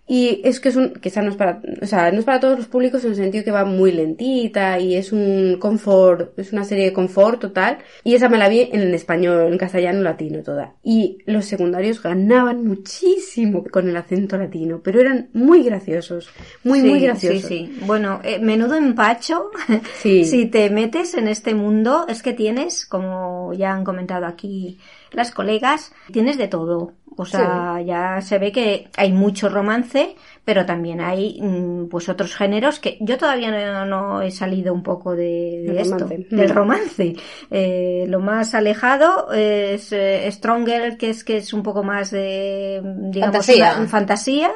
E: Y es que es un, esa no es para, o sea, no es para todos los públicos en el sentido que va muy lentita y es un confort, es una serie de confort total. Y esa me la vi en español, en castellano latino toda. Y los secundarios ganaban muchísimo con el acento latino, pero eran muy graciosos, muy, muy graciosos.
D: Sí, sí. Bueno, eh, menudo empacho.
E: Sí.
D: si te metes en este mundo, es que tienes, como ya han comentado aquí las colegas, tienes de todo. O sea, ya se ve que hay mucho romance, pero también hay mm, pues otros géneros que yo todavía no, no he salido un poco de, esto,
E: romance.
D: del
E: Mm.
D: romance. Eh, lo más alejado es eh, Stronger, que es que es un poco más de digamos
C: Fantasía.
D: una- fantasía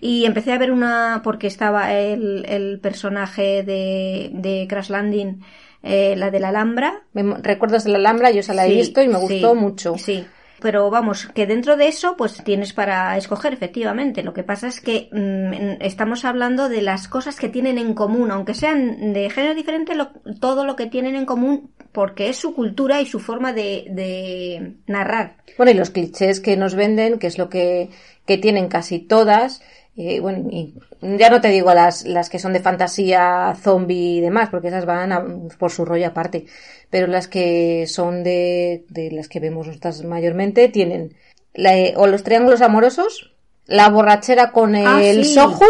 D: y empecé a ver una porque estaba el, el personaje de, de Crash Landing, eh, la de la Alhambra.
C: Recuerdos de la Alhambra, yo esa la he visto y me
D: sí,
C: gustó mucho.
D: Sí. Pero vamos, que dentro de eso, pues tienes para escoger, efectivamente. Lo que pasa es que mm, estamos hablando de las cosas que tienen en común, aunque sean de género diferente, lo- todo lo que tienen en común, porque es su cultura y su forma de, de narrar.
C: Bueno, y los clichés que nos venden, que es lo que, que tienen casi todas, eh, bueno, y ya no te digo las, las que son de fantasía, zombie y demás, porque esas van a- por su rollo aparte, pero las que son de, de las que vemos nosotras mayormente tienen la- o los triángulos amorosos, la borrachera con el
D: Ah, sí.
C: soju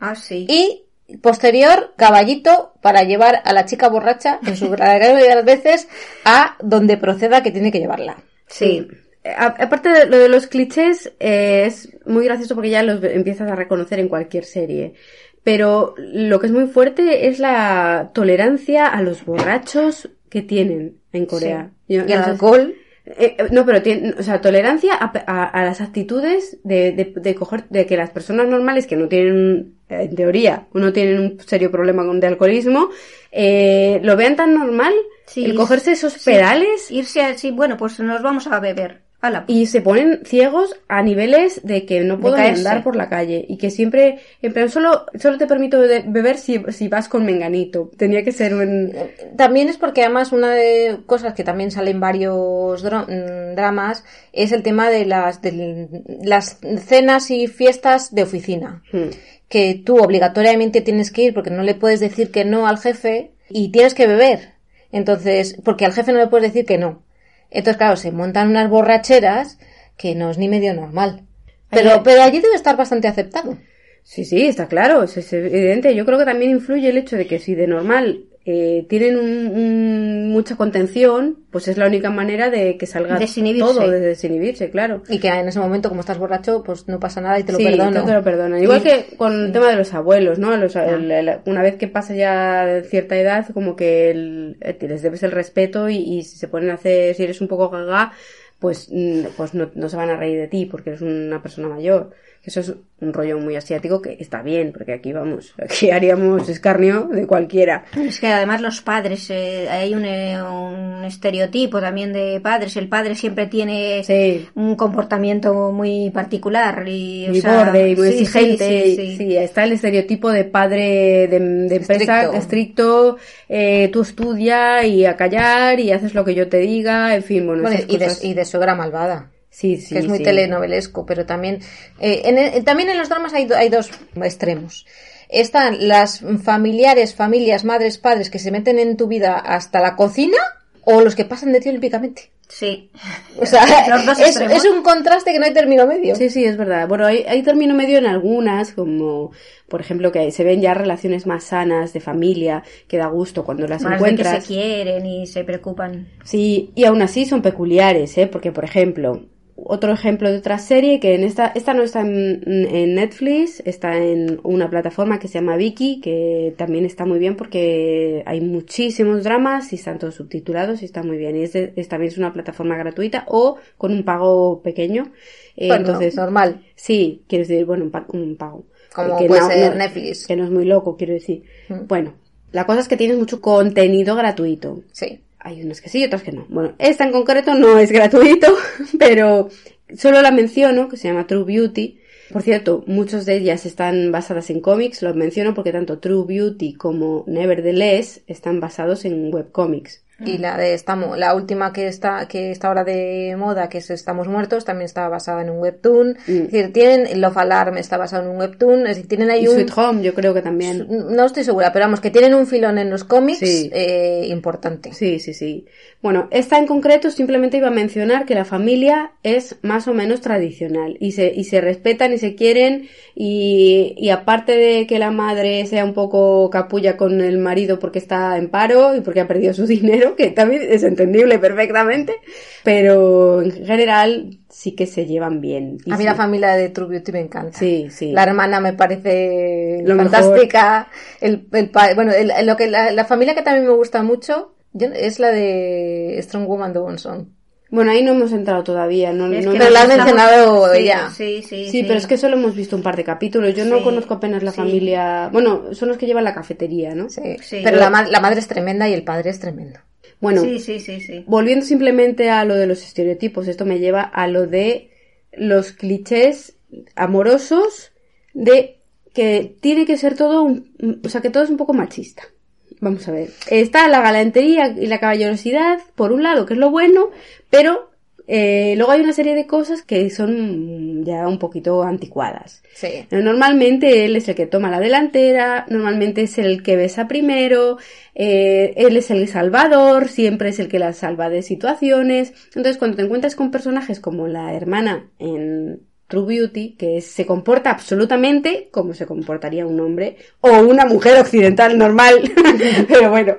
D: Ah, sí.
C: y posterior caballito para llevar a la chica borracha en su gran mayoría de las veces a donde proceda que tiene que llevarla.
E: Sí. Aparte de lo de los clichés, eh, es muy gracioso porque ya los empiezas a reconocer en cualquier serie. Pero lo que es muy fuerte es la tolerancia a los borrachos que tienen en Corea. Yo-
C: Y alcohol.
E: Eh, eh, no, pero tiene, o sea, tolerancia a, a- a las actitudes de, de, de coger, de que las personas normales que no tienen, en teoría, no tienen un serio problema con de alcoholismo, eh, lo vean tan normal,
D: Sí,
E: el cogerse esos
D: sí.
E: pedales
D: Irse así, bueno, pues nos vamos a beber. Ala.
E: y se ponen ciegos a niveles de que no puedo andar por la calle y que siempre, en plan, solo, solo te permito beber si, si vas con menganito. Tenía que ser un...
C: También es porque además una de cosas que también salen varios mm, dramas es el tema de las, de las cenas y fiestas de oficina.
E: Hmm.
C: Que tú obligatoriamente tienes que ir porque no le puedes decir que no al jefe y tienes que beber. Entonces, porque al jefe no le puedes decir que no. Entonces, claro, se montan unas borracheras que no es ni medio normal. Pero, pero allí debe estar bastante aceptado.
E: Sí, sí, está claro, es, es evidente. Yo creo que también influye el hecho de que si de normal eh, tienen un- un- mucha contención, pues es la única manera de que salga
D: Desinhibirse.
E: todo, de desinhibirse, claro.
C: Y que en ese momento, como estás borracho, pues no pasa nada y te lo
E: sí,
C: perdono.
E: te lo perdonan. Igual que con el tema de los abuelos, ¿no? Los- el- el- una vez que pasa ya cierta edad, como que el- eh, les debes el respeto y, y si se ponen a hacer, si eres un poco gaga, pues, mm, pues no, no se van a reír de ti porque eres una persona mayor. Eso es un rollo muy asiático que está bien, porque aquí vamos, aquí haríamos escarnio de cualquiera.
D: Es que además los padres, eh, hay un, eh, un estereotipo también de padres. El padre siempre tiene
E: Sí.
D: un comportamiento muy particular y, o
E: muy
D: sea,
E: borde y muy
D: sí,
E: exigente.
D: sí, sí.
E: está el estereotipo de padre de, de empresa
C: Estricto.
E: estricto, eh, tú estudia y a callar y haces lo que yo te diga, en fin, bueno,
C: Bueno,
E: esas
C: y, de, y de suegra malvada.
E: Sí, sí,
C: que es muy
E: sí.
C: telenovelesco, pero también eh, en el- también en los dramas hay, hay dos extremos. Están las familiares, familias, madres, padres que se meten en tu vida hasta la cocina o los que pasan de ti olímpicamente.
D: Sí.
C: O sea,
D: Los dos
C: es, un contraste que no hay término medio.
E: Sí, sí, es verdad. Bueno, hay, hay término medio en algunas, como por ejemplo que se ven ya relaciones más sanas de familia, que da gusto cuando las
D: Más de que
E: encuentras.
D: se quieren y se preocupan.
E: Sí, y aún así son peculiares, ¿eh? Porque, por ejemplo, otro ejemplo de otra serie que en esta, esta no está en, en Netflix, está en una plataforma que se llama Viki, que también está muy bien porque hay muchísimos dramas y están todos subtitulados y está muy bien. Y es, también es una plataforma gratuita o con un pago pequeño. Eh,
C: Bueno,
E: entonces,
C: normal.
E: Sí, quiero decir, bueno, un, pa- un pago.
C: Como
E: Que
C: puede ser Netflix.
E: Que no es muy loco, quiero decir.
C: Mm.
E: Bueno, la cosa es que tienes mucho contenido gratuito.
C: Sí.
E: Hay unas que sí y otras que no. Bueno, esta en concreto no es gratuito, pero solo la menciono, que se llama True Beauty. Por cierto, muchas de ellas están basadas en cómics, lo menciono porque tanto True Beauty como Nevertheless están basados en webcomics.
C: Y la de estamos, la última que está, que está ahora de moda, que es Estamos Muertos, también está basada en un webtoon.
E: Mm.
C: Es decir, tienen, Love Alarm está basado en un webtoon, es decir, tienen ahí
E: Y
C: un,
E: Sweet Home, yo creo que también.
C: no estoy segura, pero vamos, que tienen un filón en los cómics
E: Sí.
C: eh, importante.
E: Sí, sí, sí. Bueno, esta en concreto simplemente iba a mencionar que la familia es más o menos tradicional y se, y se respetan y se quieren y, y aparte de que la madre sea un poco capulla con el marido porque está en paro y porque ha perdido su dinero, que también es entendible perfectamente, pero en general sí que se llevan bien. Y
C: A mí
E: sí.
C: la familia de True Beauty me encanta.
E: Sí, sí.
C: La hermana me parece
E: Lo
C: fantástica. El, el bueno, el- lo que la, la familia que también me gusta mucho yo- es la de Strong Woman de Bonson.
E: Bueno, ahí no hemos entrado todavía, no,
D: Es
E: no-
D: que
C: Pero la has mencionado
D: sí,
C: ya.
D: Sí, sí,
E: Sí, pero es que solo hemos visto un par de capítulos. Yo no
D: Sí,
E: conozco apenas la
D: sí.
E: familia. Bueno, son los que llevan la cafetería, ¿no?
C: Sí.
D: Sí.
C: Pero la, ma- la madre es tremenda y el padre es tremendo.
E: Bueno,
D: Sí, sí, sí, sí.
E: volviendo simplemente a lo de los estereotipos, esto me lleva a lo de los clichés amorosos de que tiene que ser todo un, o sea, que todo es un poco machista. Vamos a ver. Está la galantería y la caballerosidad, por un lado, que es lo bueno, pero eh, luego hay una serie de cosas que son ya un poquito anticuadas.
C: Sí.
E: Normalmente él es el que toma la delantera, normalmente es el que besa primero, eh, él es el salvador, siempre es el que la salva de situaciones. Entonces, cuando te encuentras con personajes como la hermana en True Beauty, que se comporta absolutamente como se comportaría un hombre o una mujer occidental normal, pero bueno,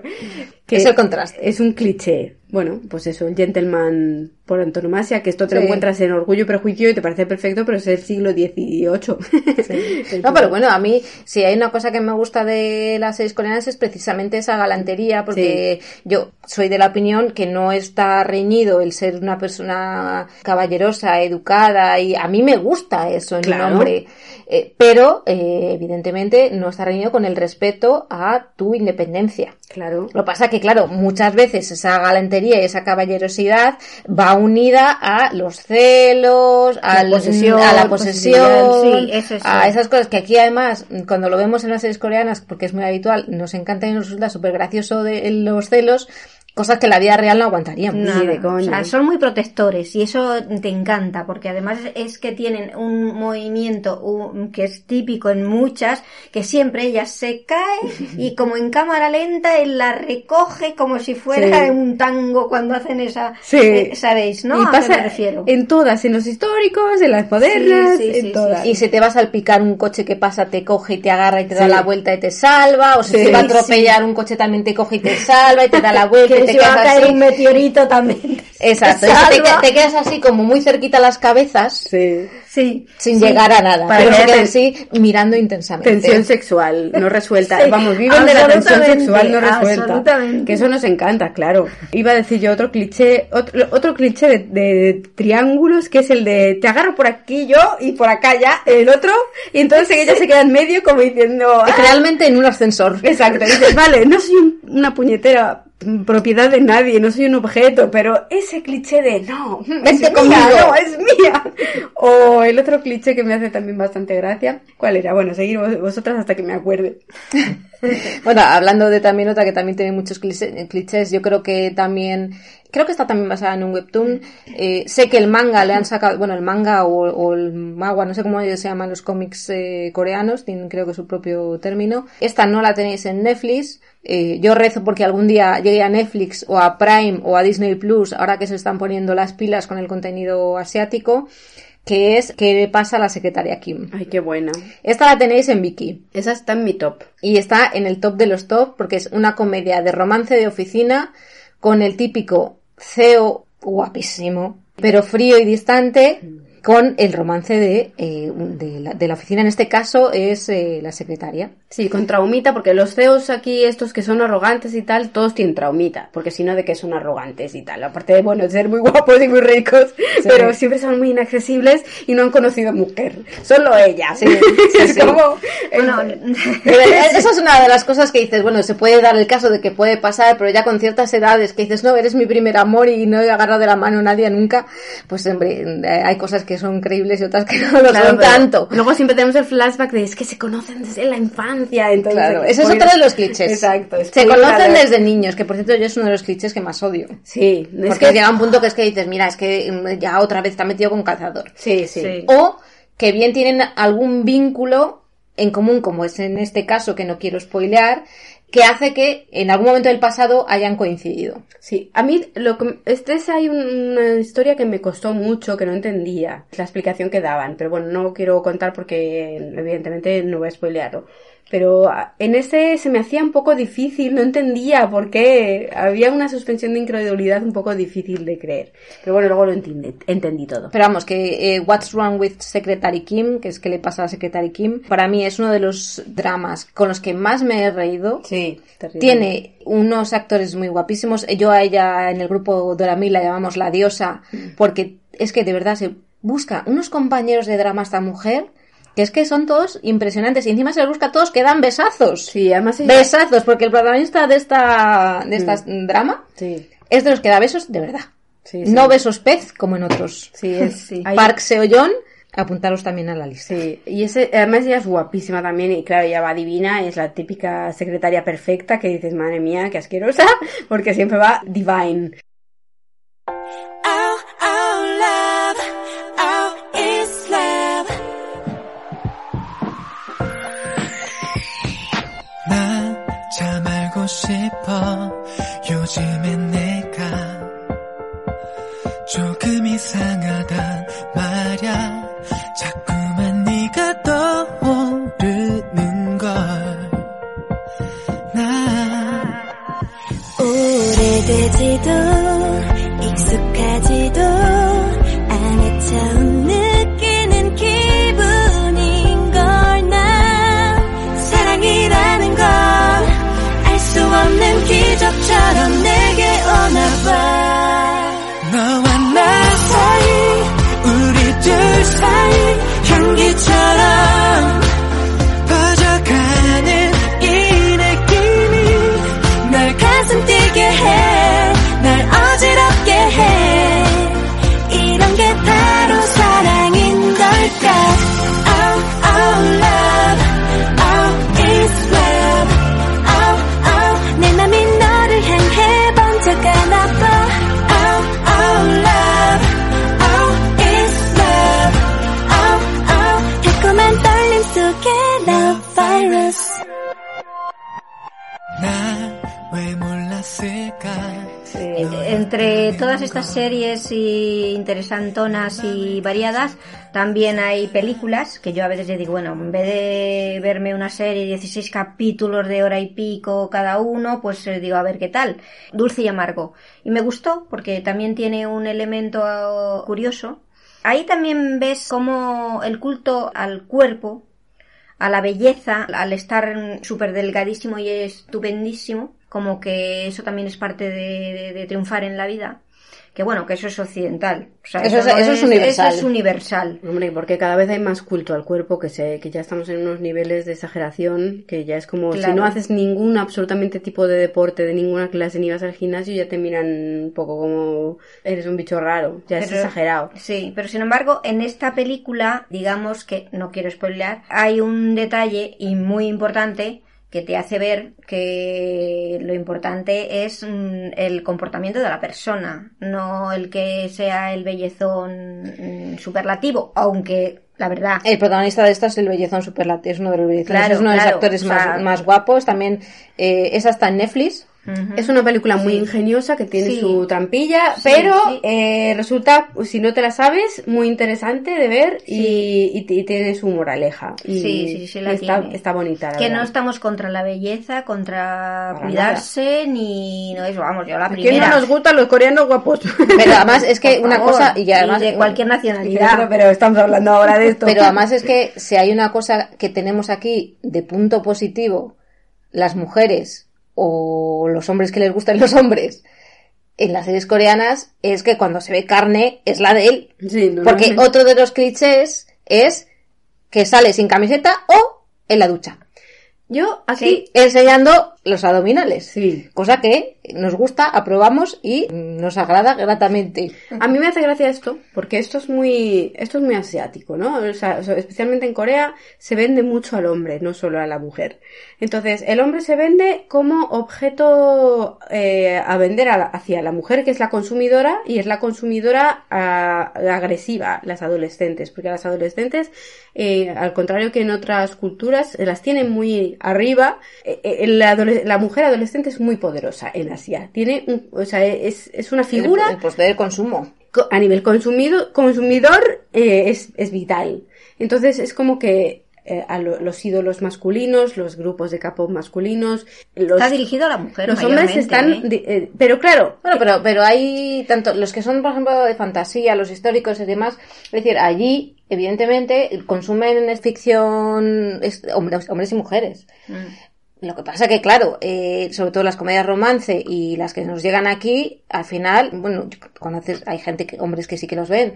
E: que
C: Es el contraste.
E: es un cliché. Bueno, pues eso, el gentleman por antonomasia, que esto te lo encuentras en Orgullo y Prejuicio y te parece perfecto, pero es el siglo XVIII.
C: No, pero bueno, a mí, si hay una cosa que me gusta de las series coreanas es precisamente esa galantería, porque yo soy de la opinión que no está reñido el ser una persona caballerosa, educada, y a mí me gusta eso en
E: Claro.
C: un hombre. Eh, pero, eh, evidentemente, no está reñido con el respeto a tu independencia.
E: Claro.
C: Lo pasa que, claro, muchas veces esa galantería y esa caballerosidad va unida a los celos, a la
E: posesión,
C: a la
E: posesividad,
C: posesión,
D: sí, eso sí.
C: a esas cosas que aquí además, cuando lo vemos en las series coreanas, porque es muy habitual, nos encanta y nos resulta súper gracioso de los celos, Cosas que en la vida real no aguantaríamos.
D: Nada.
E: de coña.
D: O sea, son muy protectores y eso te encanta porque además es que tienen un movimiento un- que es típico en muchas, que siempre ella se cae y como en cámara lenta él la recoge como si fuera
E: Sí.
D: un tango cuando hacen esa,
E: Sí.
D: eh, sabéis, ¿no?
E: Y
D: ¿A
E: pasa
D: qué me refiero?
E: en todas, en los históricos, en las modernas,
D: Sí, sí,
E: en
D: sí,
E: todas.
C: Y si te vas a salpicar un coche que pasa, te coge y te agarra y te da la vuelta y te salva. O
E: Sí,
C: te va a
E: sí.
C: atropellar un coche también te coge y te salva y te da la vuelta te
D: si va a caer
C: así.
D: un meteorito también.
C: Exacto.
D: Te
C: te, te quedas así como muy cerquita a las cabezas
E: Sí.
D: Sí.
C: sin
D: sí.
C: llegar a nada.
E: Para
C: pero
E: que
C: queda así mirando intensamente.
E: Tensión sexual no resuelta.
D: Sí,
E: Vamos, viven de la tensión sexual no resuelta.
D: absolutamente.
E: Que eso nos encanta, claro. Iba a decir yo otro cliché, otro, otro cliché de, de triángulos, que es el de te agarro por aquí yo y por acá ya el otro, y entonces ella se queda en medio como diciendo... "Ah".
C: Realmente en un ascensor.
E: Exacto, dices, vale, no soy un- una puñetera propiedad de nadie, no soy un objeto, pero ese cliché de no, es mía, no, es mía. O el otro cliché que me hace también bastante gracia, ¿cuál era? Bueno, seguir vos- vosotras hasta que me acuerde.
C: Bueno, hablando de también otra que también tiene muchos cliché- clichés, yo creo que también, creo que está también basada en un webtoon. Eh, sé que el manga le han sacado, bueno, el manga o, o el magua, no sé cómo se llaman los cómics eh, coreanos, tienen creo que su propio término. Esta no la tenéis en Netflix. Eh, yo rezo porque algún día llegue a Netflix o a Prime o a Disney Plus, ahora que se están poniendo las pilas con el contenido asiático, que es ¿Qué le pasa a la secretaria Kim?
E: Ay, qué buena.
C: Esta la tenéis en Viki.
E: Esa está en mi top.
C: Y está en el top de los top porque es una comedia de romance de oficina con el típico CEO guapísimo, pero frío y distante, con el romance de, eh, de, la, de la oficina. En este caso es eh, la secretaria.
E: Sí, con traumita, porque los CEOs aquí, estos que son arrogantes y tal, todos tienen traumita, porque si no, de que son arrogantes y tal. Aparte de, bueno, ser muy guapos y muy ricos, pero siempre son muy inaccesibles y no han conocido mujer. Solo ella.
C: Sí, sí,
E: es
C: sí.
E: como...
D: Bueno,
C: Pero esa es una de las cosas que dices, bueno, se puede dar el caso de que puede pasar, pero ya con ciertas edades que dices, no, eres mi primer amor y no he agarrado de la mano a nadie nunca, pues hombre, eh, hay cosas que son creíbles y otras que no lo
E: Claro,
C: son tanto.
E: Luego siempre tenemos el flashback de es que se conocen desde la infancia, entonces...
C: Claro, ese es otro de los clichés.
E: Exacto.
C: Se conocen desde niños, que por cierto yo es uno de los clichés que más odio.
E: Sí, es
C: Porque
E: que...
C: llega un punto que es que dices, mira, es que mm, ya otra vez está metido con cazador.
E: Sí, sí.
D: Sí.
C: O que bien tienen algún vínculo en común, como es en este caso, que no quiero spoilear, que hace que en algún momento del pasado hayan coincidido.
E: Sí, a mí lo que este es hay un- una historia que me costó mucho, que no entendía la explicación que daban, pero bueno, no quiero contar porque evidentemente no voy a spoilearlo. Pero ah, en ese se me hacía un poco difícil, no entendía por qué. Había una suspensión de incredulidad un poco difícil de creer. Pero bueno, luego lo entendí, entendí todo.
C: Pero vamos, que eh, What's Wrong with Secretary Kim, que es que le pasa a Secretary Kim, para mí es uno de los dramas con los que más me he reído.
E: Sí, terrible.
C: Tiene unos actores muy guapísimos. Yo a ella en el grupo Doramil la llamamos la diosa, porque es que de verdad se busca unos compañeros de drama esta mujer que es que son todos impresionantes y encima se los busca a todos que dan besazos.
E: Sí, además ella...
C: Besazos, porque el protagonista de esta, de esta drama
E: Sí,
C: es de los que da besos de verdad.
E: sí, sí.
C: No besos pez como en otros.
E: Sí, es...
C: Park Seo-yeon, apuntaros también a la lista.
E: Sí, y ese, además ella es guapísima también, y claro, ella va divina, es la típica secretaria perfecta que dices, madre mía, qué asquerosa, porque siempre va divine.
B: 别
D: 怕 entre todas estas series y interesantonas y variadas, también hay películas que yo a veces digo, bueno, en vez de verme una serie, 16 capítulos de hora y pico cada uno, pues eh, digo, a ver qué tal. Dulce y amargo. Y me gustó porque también tiene un elemento curioso. Ahí también ves cómo el culto al cuerpo, a la belleza, al estar súper delgadísimo y estupendísimo, como que eso también es parte de, de- de triunfar en la vida. Que bueno, que eso es occidental. O sea,
C: Eso es-
D: no
C: eso es universal.
D: Eso es universal.
E: Hombre, porque cada vez hay más culto al cuerpo que se, que ya estamos en unos niveles de exageración que ya es como si no haces ningún absolutamente tipo de deporte de ninguna clase ni vas al gimnasio ya te miran un poco como eres un bicho raro, ya es exagerado.
D: Sí, pero sin embargo, en esta película, digamos que, no quiero spoilear, hay un detalle y muy importante que te hace ver que lo importante es mm, el comportamiento de la persona, no el que sea el bellezón mm, superlativo, aunque la verdad
C: El protagonista de esta es el bellezón superlativo, es uno de los
D: Claro,
C: es uno de los actores
D: o sea-
C: más, más guapos, también eh, es hasta en Netflix.
E: Es una película muy ingeniosa que tiene
D: Sí.
E: su trampilla,
D: Sí,
E: pero eh, resulta, si no te la sabes, muy interesante de ver y, y- y tiene su moraleja. Y
D: Sí, sí, sí, la
E: está,
D: tiene.
E: está bonita. la
D: que no estamos contra la belleza, contra
E: Para
D: cuidarse, ni no eso, vamos, yo la
E: ¿A quién
D: primera.
E: no nos gustan los coreanos guapos?
C: Pero además es que una cosa, y además
D: de cualquier nacionalidad.
E: Claro, pero estamos hablando ahora de esto.
C: Pero además es que si hay una cosa que tenemos aquí de punto positivo, las mujeres o los hombres que les gustan los hombres en las series coreanas, es que cuando se ve carne es la de él.
E: Sí,
C: Porque otro de los clichés es que sale sin camiseta o en la ducha,
E: Yo aquí...
C: enseñando los abdominales.
E: Sí.
C: Cosa que nos gusta, aprobamos y nos agrada gratamente.
E: A mí me hace gracia esto, porque esto es muy, esto es muy asiático, ¿no? O sea, especialmente en Corea se vende mucho al hombre, no solo a la mujer. Entonces, el hombre se vende como objeto eh, a vender a la- hacia la mujer, que es la consumidora, y es la consumidora ah, agresiva, las adolescentes, porque las adolescentes, eh, al contrario que en otras culturas, las tienen muy arriba. Eh, eh, la mujer adolescente es muy poderosa en Asia. Tiene, un- o sea, es, es una figura
C: El, el poder del consumo.
E: co- a nivel consumido, consumidor eh, es, es vital. Entonces es como que eh, a lo- los ídolos masculinos, los grupos de K-pop masculinos, los,
D: Está dirigido a la mujer.
E: los hombres están...
D: ¿eh?
E: eh, pero claro,
C: Bueno, pero, pero hay tanto los que son, por ejemplo, de fantasía, los históricos y demás. Es decir, allí, evidentemente, consumen ficción es- hombres, hombres y mujeres.
D: Mm.
C: Lo que pasa que, claro, eh, sobre todo las comedias romance y las que nos llegan aquí, al final, bueno, conoces, hay gente, que, hombres que sí que los ven,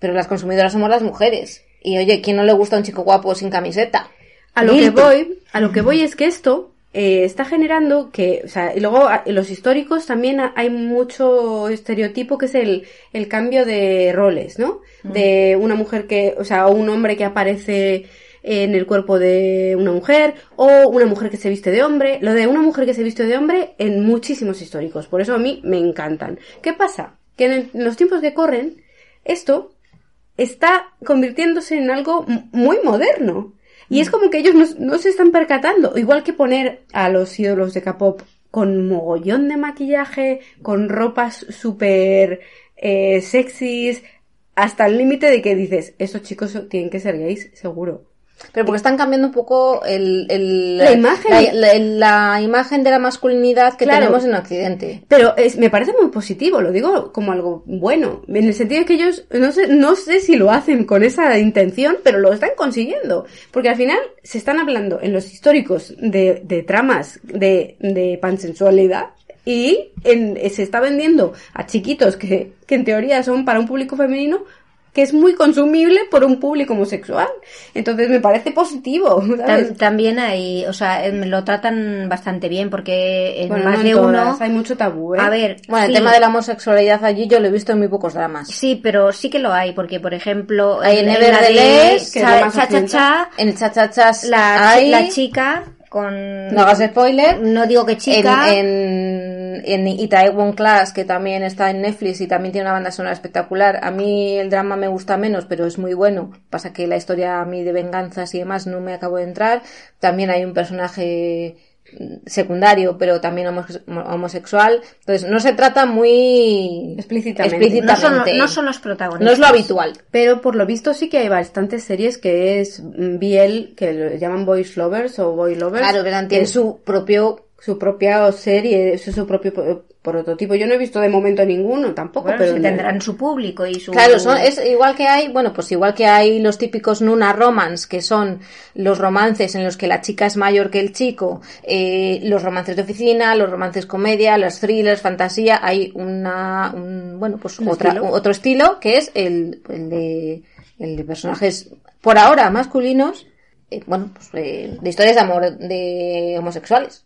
C: pero las consumidoras somos las mujeres. Y oye, ¿quién no le gusta un chico guapo sin camiseta?
E: a lo que voy, a lo que voy es que esto eh, está generando que, o sea, y luego a- en los históricos también ha- hay mucho estereotipo que es el, el cambio de roles, ¿no? De una mujer que, o sea, un hombre que aparece en el cuerpo de una mujer o una mujer que se viste de hombre. Lo de una mujer que se viste de hombre en muchísimos históricos. Por eso a mí me encantan. ¿Qué pasa? Que en, el- en los tiempos que corren, esto está convirtiéndose en algo muy moderno. Y es como que ellos no, no se están percatando. Igual que poner a los ídolos de K-pop con mogollón de maquillaje, con ropas súper eh, sexys, hasta el límite de que dices, estos chicos tienen que ser gays, seguro.
C: Pero porque están cambiando un poco el, el-
E: La imagen.
C: la, la- la imagen de la masculinidad que
E: Claro.
C: tenemos en Occidente.
E: Pero es, me parece muy positivo, lo digo como algo bueno, en el sentido de que ellos, no sé, no sé si lo hacen con esa intención, pero lo están consiguiendo. Porque al final se están hablando en los históricos de, de tramas de, de pansensualidad y en- se está vendiendo a chiquitos que, que en teoría son para un público femenino que es muy consumible por un público homosexual. Entonces me parece positivo,
D: También hay, o sea, em, lo tratan bastante bien porque en
E: Bueno,
D: más
E: no en
D: de
E: todas,
D: uno.
E: hay mucho tabú, ¿eh?
D: A ver,
C: Bueno, el tema de la homosexualidad allí yo lo he visto en muy pocos dramas.
D: Sí, pero sí que lo hay, porque por ejemplo,
C: Hay
D: en, la de Cha Cha Cha. Cha,
C: En el chachachas
D: la,
C: hay,
D: la chica con...
C: no hagas spoiler,
D: No digo que chica.
C: en, en, en Itaewon Class, que también está en Netflix y también tiene una banda sonora espectacular. A mí el drama me gusta menos, pero es muy bueno. Pasa que la historia a mí de venganzas y demás no me acabo de entrar. También hay un personaje secundario, pero también homose- homosexual. Entonces, no se trata muy
E: Explícitamente.
D: No son, no son los protagonistas.
C: No es lo habitual.
E: Pero por lo visto sí que hay bastantes series que es mm, BL, que lo llaman Boys Lovers o Boy Lovers.
C: Claro,
E: que
C: tiene
E: es
C: su propio...
E: su propia serie, es su propio po- prototipo. Yo no he visto de momento ninguno tampoco,
D: Bueno,
E: pero
D: tendrán su público y su...
C: Claro, son, es igual que hay, bueno, pues igual que hay los típicos Nuna Romance, que son los romances en los que la chica es mayor que el chico, eh, los romances de oficina, los romances comedia, los thrillers, fantasía, hay una, un, bueno, pues
E: ¿Un
C: otra,
E: estilo?
C: otro estilo que es el, el de, el de personajes por ahora masculinos, eh, bueno, pues eh, de historias de amor de homosexuales,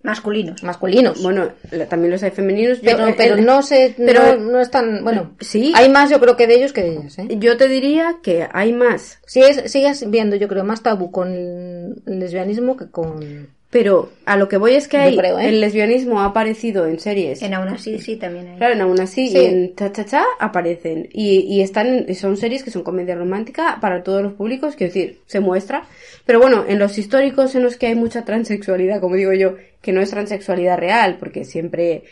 D: Masculinos.
C: masculinos.
E: bueno, también los hay femeninos. Yo,
C: pero,
E: eh,
C: pero no sé,
E: pero-
C: no, no es tan, bueno,
E: Sí.
C: hay más yo creo que de ellos que de ellas, ¿eh?
E: Yo te diría que hay más,
C: Sigues, sigues viendo, yo creo, más tabú con el lesbianismo que con...
E: pero a lo que voy es que hay,
C: creo, ¿eh?
E: el lesbianismo ha aparecido en series.
D: En aún así, sí, también hay.
E: Claro, en aún así,
C: Sí.
E: y en Cha Cha Cha aparecen. Y, y están, son series que son comedia romántica para todos los públicos, quiero decir, se muestra. Pero bueno, en los históricos en los que hay mucha transexualidad, como digo yo, que no es transexualidad real, porque siempre,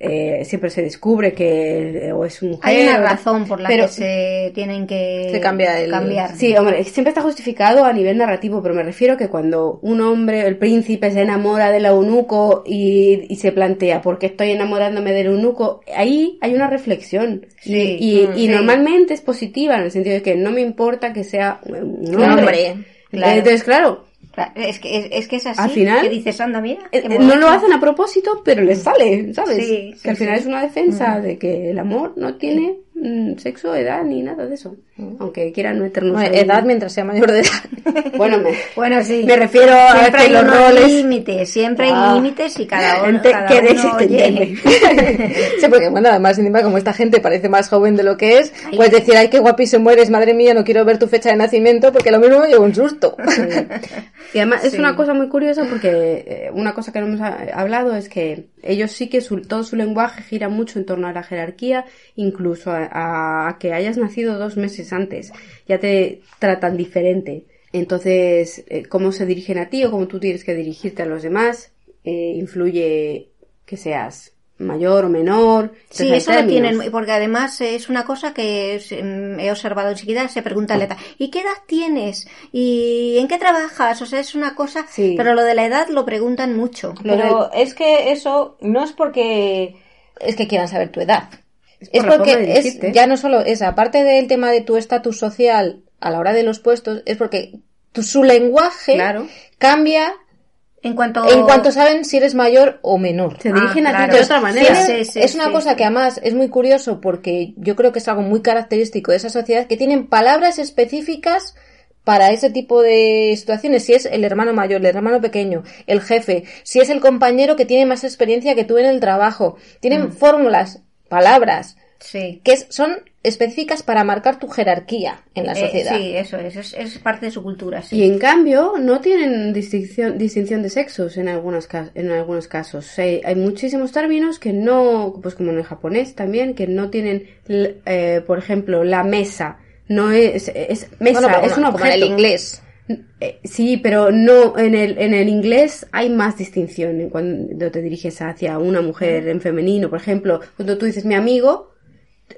E: eh, siempre se descubre que o es mujer.
D: Hay una razón por la
E: pero-
D: que se tienen que
C: Se cambia el-
D: cambiar.
E: Sí, hombre, siempre está justificado a nivel narrativo, pero me refiero que cuando un hombre, el príncipe, se enamora del eunuco y, y se plantea, ¿por qué estoy enamorándome del eunuco? Ahí hay una reflexión.
D: Sí,
E: Y,
D: mm,
E: y
D: sí.
E: normalmente es positiva, en el sentido de que no me importa que sea un
C: Un
E: hombre.
C: hombre.
D: Claro.
E: Entonces, Claro,
D: Es que es, es que es así.
E: Al final-
D: Que dices, anda, mira.
E: eh, no lo hacen a propósito, pero les sale, ¿sabes?
D: Sí,
E: que
D: sí,
E: al final
D: sí.
E: es una defensa de que el amor no tiene mm, sexo, edad ni nada de eso. Aunque quieran meternos
C: Bueno, edad mientras sea mayor de edad.
E: Bueno, me...
D: Bueno, sí.
E: Me refiero a
D: siempre hay
E: los roles-
D: límites, siempre
E: Ah.
D: hay límites y cada uno, cada
E: que
D: uno oye.
C: sí, porque bueno, además encima como esta gente parece más joven de lo que es, puedes decir, ay, qué guapísimo eres, madre mía, no quiero ver tu fecha de nacimiento porque lo mismo me llevo un susto.
E: Y además es una cosa muy curiosa porque eh, una cosa que no hemos ha- hablado es que ellos sí que su- todo su lenguaje gira mucho en torno a la jerarquía, incluso a, a que hayas nacido dos meses antes, ya te tratan diferente. Entonces, eh, cómo se dirigen a ti o cómo tú tienes que dirigirte a los demás, eh, influye que seas mayor o menor.
D: Sí, eso lo tienen, porque además es una cosa que es, mm, he observado enseguida, se pregunta la edad, ¿y qué edad tienes? ¿Y en qué trabajas? O sea, es una cosa,
E: Sí.
D: pero lo de la edad lo preguntan mucho.
C: Pero es que eso no es porque es que quieran saber tu edad.
E: Es por
C: porque es, ya no solo es, aparte del tema de tu estatus social a la hora de los puestos, es porque tu, su lenguaje
E: Claro.
C: cambia
D: En cuanto...
C: en cuanto saben si eres mayor o menor.
E: Se
D: Ah,
E: dirigen a ti de otra manera.
C: Tienen-
D: Sí, sí,
C: es una
D: sí,
C: cosa
D: sí.
C: que además es muy curioso porque yo creo que es algo muy característico de esa sociedad que tienen palabras específicas para ese tipo de situaciones. Si es el hermano mayor, el hermano pequeño, el jefe, si es el compañero que tiene más experiencia que tú en el trabajo. Tienen
D: Mm.
C: fórmulas, palabras
D: Sí.
C: que son específicas para marcar tu jerarquía en la
D: Eh,
C: sociedad.
D: sí, eso es, es, es parte de su cultura, sí.
E: Y en cambio, no tienen distinción, distinción de sexos en, algunos en algunos casos. Hay, hay muchísimos términos que no, pues como en el japonés también, que no tienen, eh, por ejemplo, la mesa. No es, es mesa,
C: Bueno,
E: es un
C: como- como en
E: objeto.
C: el inglés.
E: Eh, Sí, pero no en el, en el inglés hay más distinción cuando te diriges hacia una mujer en femenino. Por ejemplo, cuando tú dices mi amigo,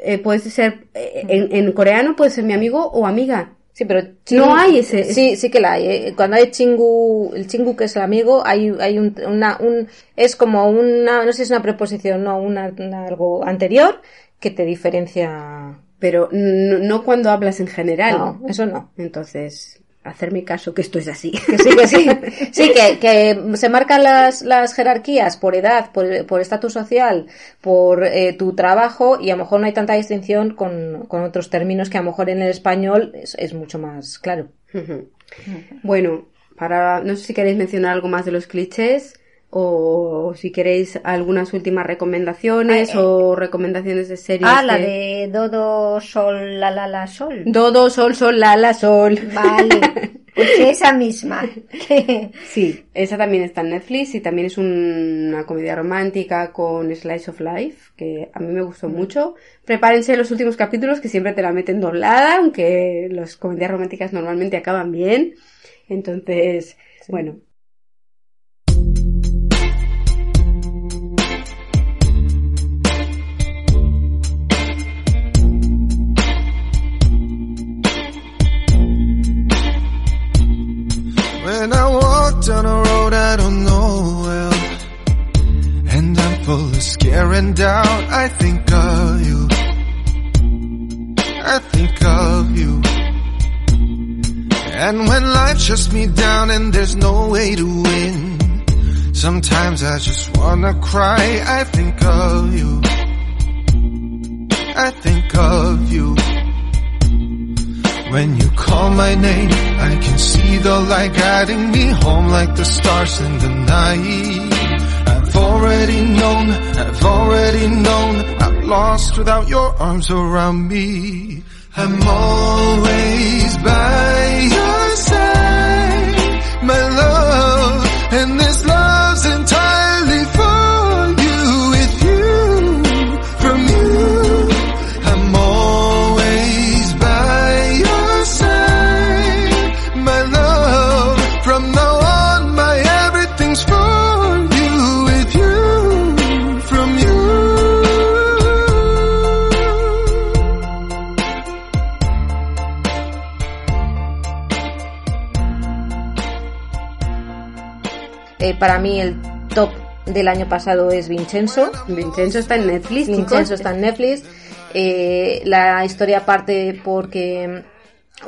E: eh, puede ser, eh, en, en coreano puede ser mi amigo o amiga.
C: Sí, pero
E: No hay ese-
C: Sí, sí que la hay. ¿eh? Cuando hay chingu, el chingu que es el amigo, hay, hay un, una, un, es como una, no sé si es una preposición, no, una, una- algo anterior que te diferencia.
E: Pero no, no cuando hablas en general.
C: No, eso no.
E: Entonces, hacerme caso que esto es así.
C: Que sí, que sí. Sí, que, que se marcan las, las jerarquías por edad, por, por estatus social, por eh, tu trabajo y a lo mejor no hay tanta distinción con, con otros términos que a lo mejor en el español es, es mucho más claro.
E: Bueno, para no sé si queréis mencionar algo más de los clichés o si queréis algunas últimas recomendaciones
D: Ah, eh.
E: o recomendaciones de series.
D: Ah, la de Dodo Sol, la la la Sol.
E: Dodo, sol, sol, la, la, sol.
D: Vale, pues esa misma.
E: Sí, esa también está en Netflix y también es un- una comedia romántica con Slice of Life, que a mí me gustó mucho. Prepárense los últimos capítulos que siempre te la meten doblada, aunque las comedias románticas normalmente acaban bien. Entonces, bueno. walked down a road I don't know well.
G: And I'm full of scare and doubt. I think of you. I think of you. And when life shuts me down and there's no way to win, sometimes I just wanna cry. I think of you. I think of you. When you call my name, I can see the light guiding me home like the stars in the night. I've already known, I've already known, I'm lost without your arms around me. I'm always by your
C: para mí el top del año pasado es Vincenzo.
E: Vincenzo está en Netflix, chicos.
C: Vincenzo está en Netflix. Eh, la historia parte porque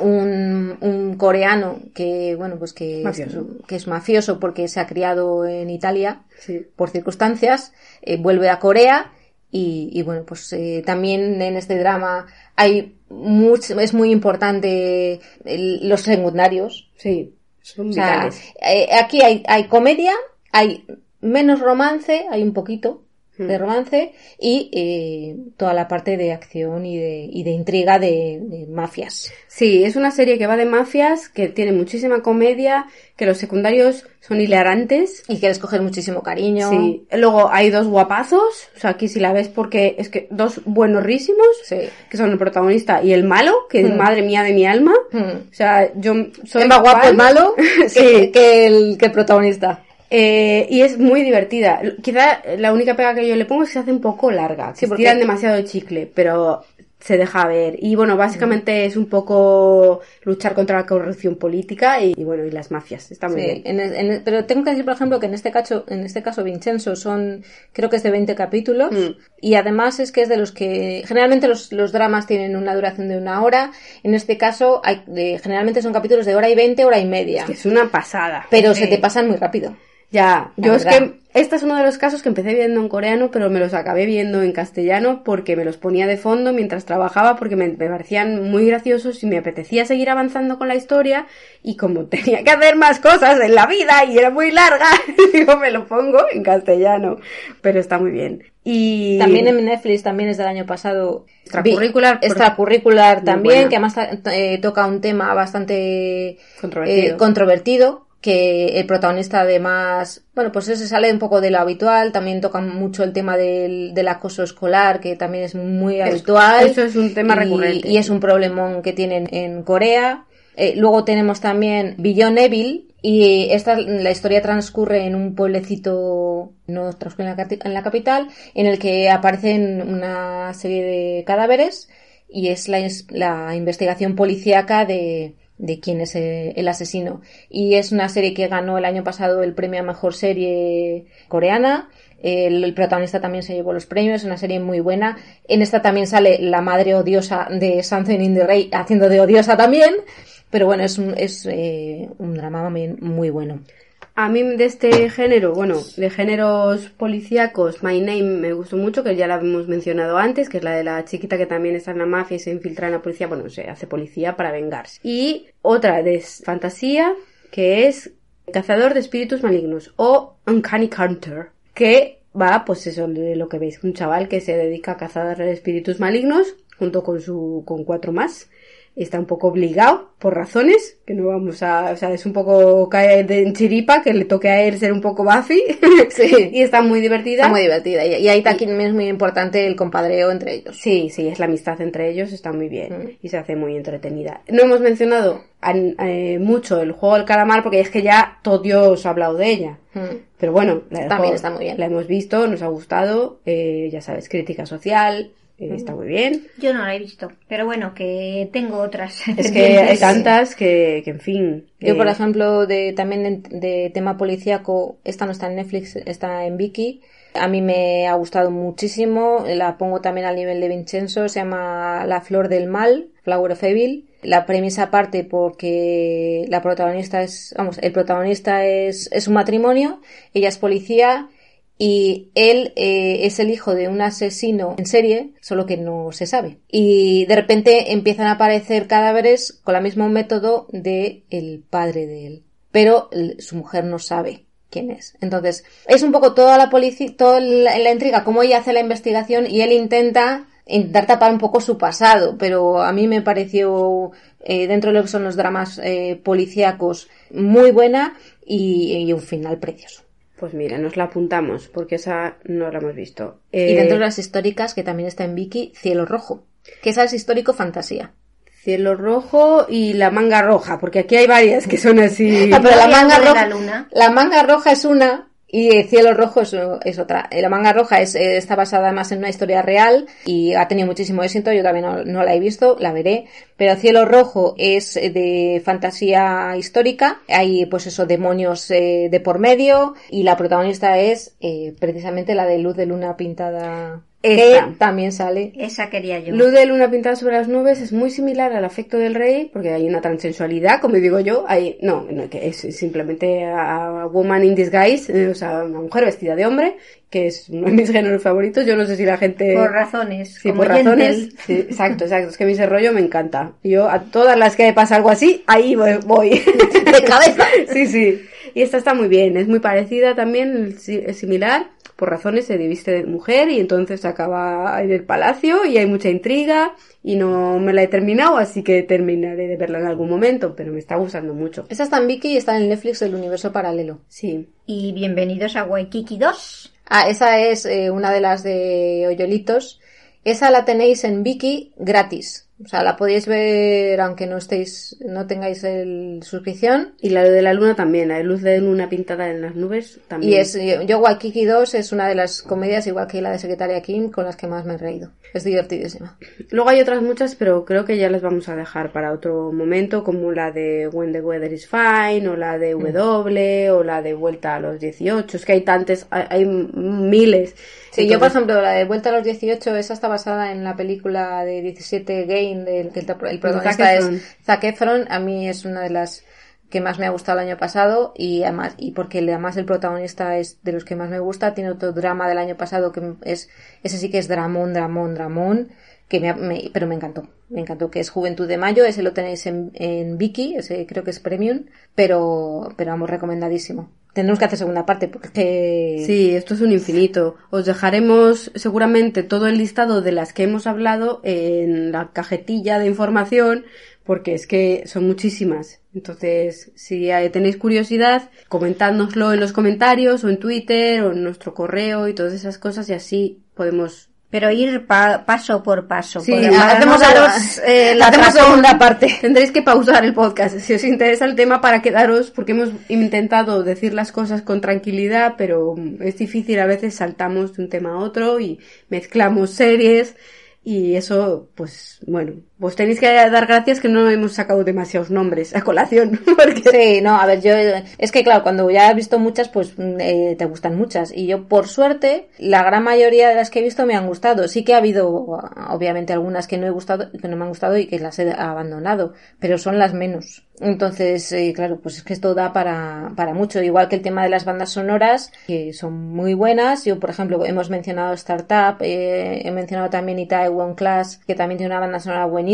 C: un, un coreano que bueno pues que
E: Mafioso.
C: que es mafioso porque se ha criado en Italia
E: Sí.
C: por circunstancias eh, vuelve a Corea y, y, bueno pues eh, también en este drama hay mucho, es muy importante el- los secundarios
E: Sí, son
C: o sea,
E: vitales.
C: eh, aquí hay, hay comedia, hay menos romance, hay un poquito. De romance y eh, toda la parte de acción y de, y de intriga de, de mafias.
E: Sí, es una serie que va de mafias, que tiene muchísima comedia, que los secundarios son hilarantes.
C: Y quieres coger muchísimo cariño.
E: Sí. Luego hay dos guapazos, o sea, aquí si la ves porque es que dos buenorrísimos,
C: Sí.
E: que son el protagonista y el malo, que es
C: Hmm.
E: madre mía de mi alma.
C: Hmm.
E: O sea, yo soy
C: Es más guapo el malo que,
E: Sí.
C: que el, que el protagonista.
E: Eh, y es muy divertida. Quizá la única pega que yo le pongo es que se hace un poco larga.
C: Sí, porque-
E: tiran demasiado chicle, pero se deja ver. Y bueno, básicamente es un poco luchar contra la corrupción política y, y bueno, y las mafias. Está muy
C: Sí,
E: bien.
C: en el- en el- pero tengo que decir, por ejemplo, que en este caso, en este caso Vincenzo son, creo que es de 20 capítulos,
E: Mm.
C: y además es que es de los que, generalmente los, los dramas tienen una duración de una hora, en este caso hay, de- generalmente son capítulos de hora y 20, hora y media,
E: Que es una pasada.
C: pero
E: Sí.
C: se te pasan muy rápido.
E: Ya,
C: La
E: yo es que este es uno de los casos que empecé viendo en coreano, pero me los acabé viendo en castellano porque me los ponía de fondo mientras trabajaba porque me, me parecían muy graciosos y me apetecía seguir avanzando con la historia y como tenía que hacer más cosas en la vida y era muy larga, digo, me lo pongo en castellano, pero está muy bien. Y
C: También en Netflix, también es del año pasado.
E: Extracurricular, por-
C: extracurricular también, que además eh, toca un tema bastante
E: Controvertido.
C: eh, controvertido, que el protagonista además, bueno, pues eso se sale un poco de lo habitual, también toca mucho el tema del, del acoso escolar, que también es muy habitual.
E: eso es un tema
C: y-
E: recurrente.
C: Y es un problemón que tienen en Corea. Eh, luego tenemos también Beyond Evil, y esta, la historia transcurre en un pueblecito, no transcurre en la, en la capital, en el que aparecen una serie de cadáveres y es la, la investigación policíaca de, de quién es eh, el asesino. Y es una serie que ganó el año pasado el premio a mejor serie coreana. El, protagonista también se llevó los premios, es una serie muy buena. En esta también sale la madre odiosa de Something in the Ray haciendo de odiosa también. Pero bueno, es un, es, eh, un drama muy bueno.
E: A mí de este género, bueno, de géneros policíacos, My Name me gustó mucho, que ya la hemos mencionado antes, que es la de la chiquita que también está en la mafia y se infiltra en la policía, bueno, se hace policía para vengarse. Y otra de fantasía, que es Cazador de Espíritus Malignos, o Uncanny Hunter, que va, pues eso, de lo que veis, un chaval que se dedica a cazar espíritus malignos, junto con su, con cuatro más está un poco obligado por razones que no vamos a, o sea, es un poco caer de en chiripa que le toque a él ser un poco Buffy
C: Sí.
E: y está muy divertida.
C: Está muy divertida. Y, y ahí también es muy importante el compadreo entre ellos.
E: Sí, sí, es la amistad entre ellos, está muy bien
C: Mm.
E: y se hace muy entretenida. No hemos mencionado eh, mucho el juego del calamar porque es que ya todo Dios ha hablado de ella.
C: Mm.
E: Pero bueno, la,
C: También
E: juego
C: está muy bien.
E: la hemos visto, nos ha gustado, eh, ya sabes, crítica social, eh, está muy bien.
D: Yo no la he visto, pero bueno, que tengo otras.
E: Es que hay tantas que, que en fin.
C: Yo,
E: eh,
C: por ejemplo, de, también de, de tema policíaco, esta no está en Netflix, está en Viki, A mí me ha gustado muchísimo, la pongo también al nivel de Vincenzo, se llama La Flor del Mal, Flower of Evil. La premisa parte porque la protagonista es, vamos, el protagonista es, es un matrimonio, ella es policía y él eh, es el hijo de un asesino en serie, solo que no se sabe. Y de repente empiezan a aparecer cadáveres con el mismo método de el padre de él. Pero su mujer no sabe quién es. Entonces, es un poco toda la policía, toda la, la intriga, cómo ella hace la investigación y él intenta intentar tapar un poco su pasado, pero a mí me pareció eh, dentro de lo que son los dramas eh, policíacos muy buena y, y un final precioso.
E: Pues mira, nos la apuntamos, porque esa no la hemos visto.
C: Y
E: Eh,
C: dentro de las históricas, que también está en Vicky, Cielo Rojo, que esa es histórico fantasía.
E: Cielo rojo y la manga roja, porque aquí hay varias que son así.
C: Ah, pero la manga roja,
D: la luna.
C: la manga roja es una y el cielo rojo es, otra. La manga roja es, eh, está basada además en una historia real y ha tenido muchísimo éxito. Yo también no, no la he visto, la veré. Pero cielo rojo es eh, de fantasía histórica. Hay pues eso, demonios eh, de por medio y la protagonista es eh, precisamente la de luz de luna pintada.
E: Esta.
C: Que también sale
D: Esa quería yo.
E: Luz de luna pintada sobre las nubes es muy similar al afecto del rey, porque hay una transensualidad, como digo yo, hay, no, no, que es simplemente a woman in disguise, eh, o sea, una mujer vestida de hombre, que es uno de mis géneros favoritos, yo no sé si la gente...
D: Por razones.
E: Sí,
D: como
E: por razones. Sí, exacto, exacto. Es que mi rollo me encanta. Yo a todas las que pasa algo así, ahí voy. voy.
C: de cabeza.
E: sí, sí. Y esta está muy bien. Es muy parecida también, es similar. Por razones se diviste de mujer y entonces acaba en el palacio y hay mucha intriga y no me la he terminado, así que terminaré de verla en algún momento, pero me está gustando mucho.
C: Esa está en Vicky y está en el Netflix del universo paralelo.
E: Sí.
D: Y bienvenidos a Waikiki 2.
C: Ah, esa es eh, una de las de Hoyolitos. Esa la tenéis en Viki gratis. O sea, la podéis ver aunque no estéis, no tengáis el suscripción.
E: Y la de la luna también, la de luz de luna pintada en las nubes también.
C: Y es, yo, Waikiki 2 es una de las comedias, igual que la de Secretaria Kim, con las que más me he reído. Es divertidísima.
E: Luego hay otras muchas, pero creo que ya las vamos a dejar para otro momento, como la de When the Weather is Fine, o la de W, o la de Vuelta a los 18. Es que hay tantas, hay, hay miles.
C: Sí, yo por
E: Entonces,
C: ejemplo, la de Vuelta a los 18, esa está basada en la película de 17 Del que el, el protagonista
E: Zac
C: es. Zac Efron. A mí es una de las que más me ha gustado el año pasado y además, y porque además el protagonista es de los que más me gusta, tiene otro drama del año pasado que es, ese sí que es dramón, dramón, dramón, que me, me- pero me encantó, me encantó, que es Juventud de Mayo, ese lo tenéis en, en Viki, ese creo que es Premium, pero, pero vamos, recomendadísimo. Tendremos que hacer segunda parte porque.
E: Sí, esto es un infinito. Os dejaremos seguramente todo el listado de las que hemos hablado en la cajetilla de información, porque es que son muchísimas. Entonces, si tenéis curiosidad, comentádnoslo en los comentarios o en Twitter o en nuestro correo y todas esas cosas y así podemos
D: Pero ir pa- paso por paso.
E: Sí,
C: hacemos
D: no daros, eh, la
C: hacemos segunda parte.
E: Tendréis que pausar el podcast si os interesa el tema para quedaros, porque hemos intentado decir las cosas con tranquilidad, pero mm, es difícil, a veces saltamos de un tema a otro y mezclamos series y eso, pues bueno, pues tenéis que dar gracias que no hemos sacado demasiados nombres a colación, porque
C: Sí, no, a ver, yo es que claro, cuando ya has visto muchas, pues mm, eh, te gustan muchas. Y yo, por suerte, la gran mayoría de las que he visto me han gustado. Sí que ha habido, obviamente, algunas que no he gustado, que no me han gustado y que las he abandonado, pero son las menos. Entonces, eh, claro, pues es que esto da para, para mucho. Igual que el tema de las bandas sonoras, que son muy buenas. Yo, por ejemplo, hemos mencionado Startup, eh, he mencionado también Itaewon Class, que también tiene una banda sonora buenísima.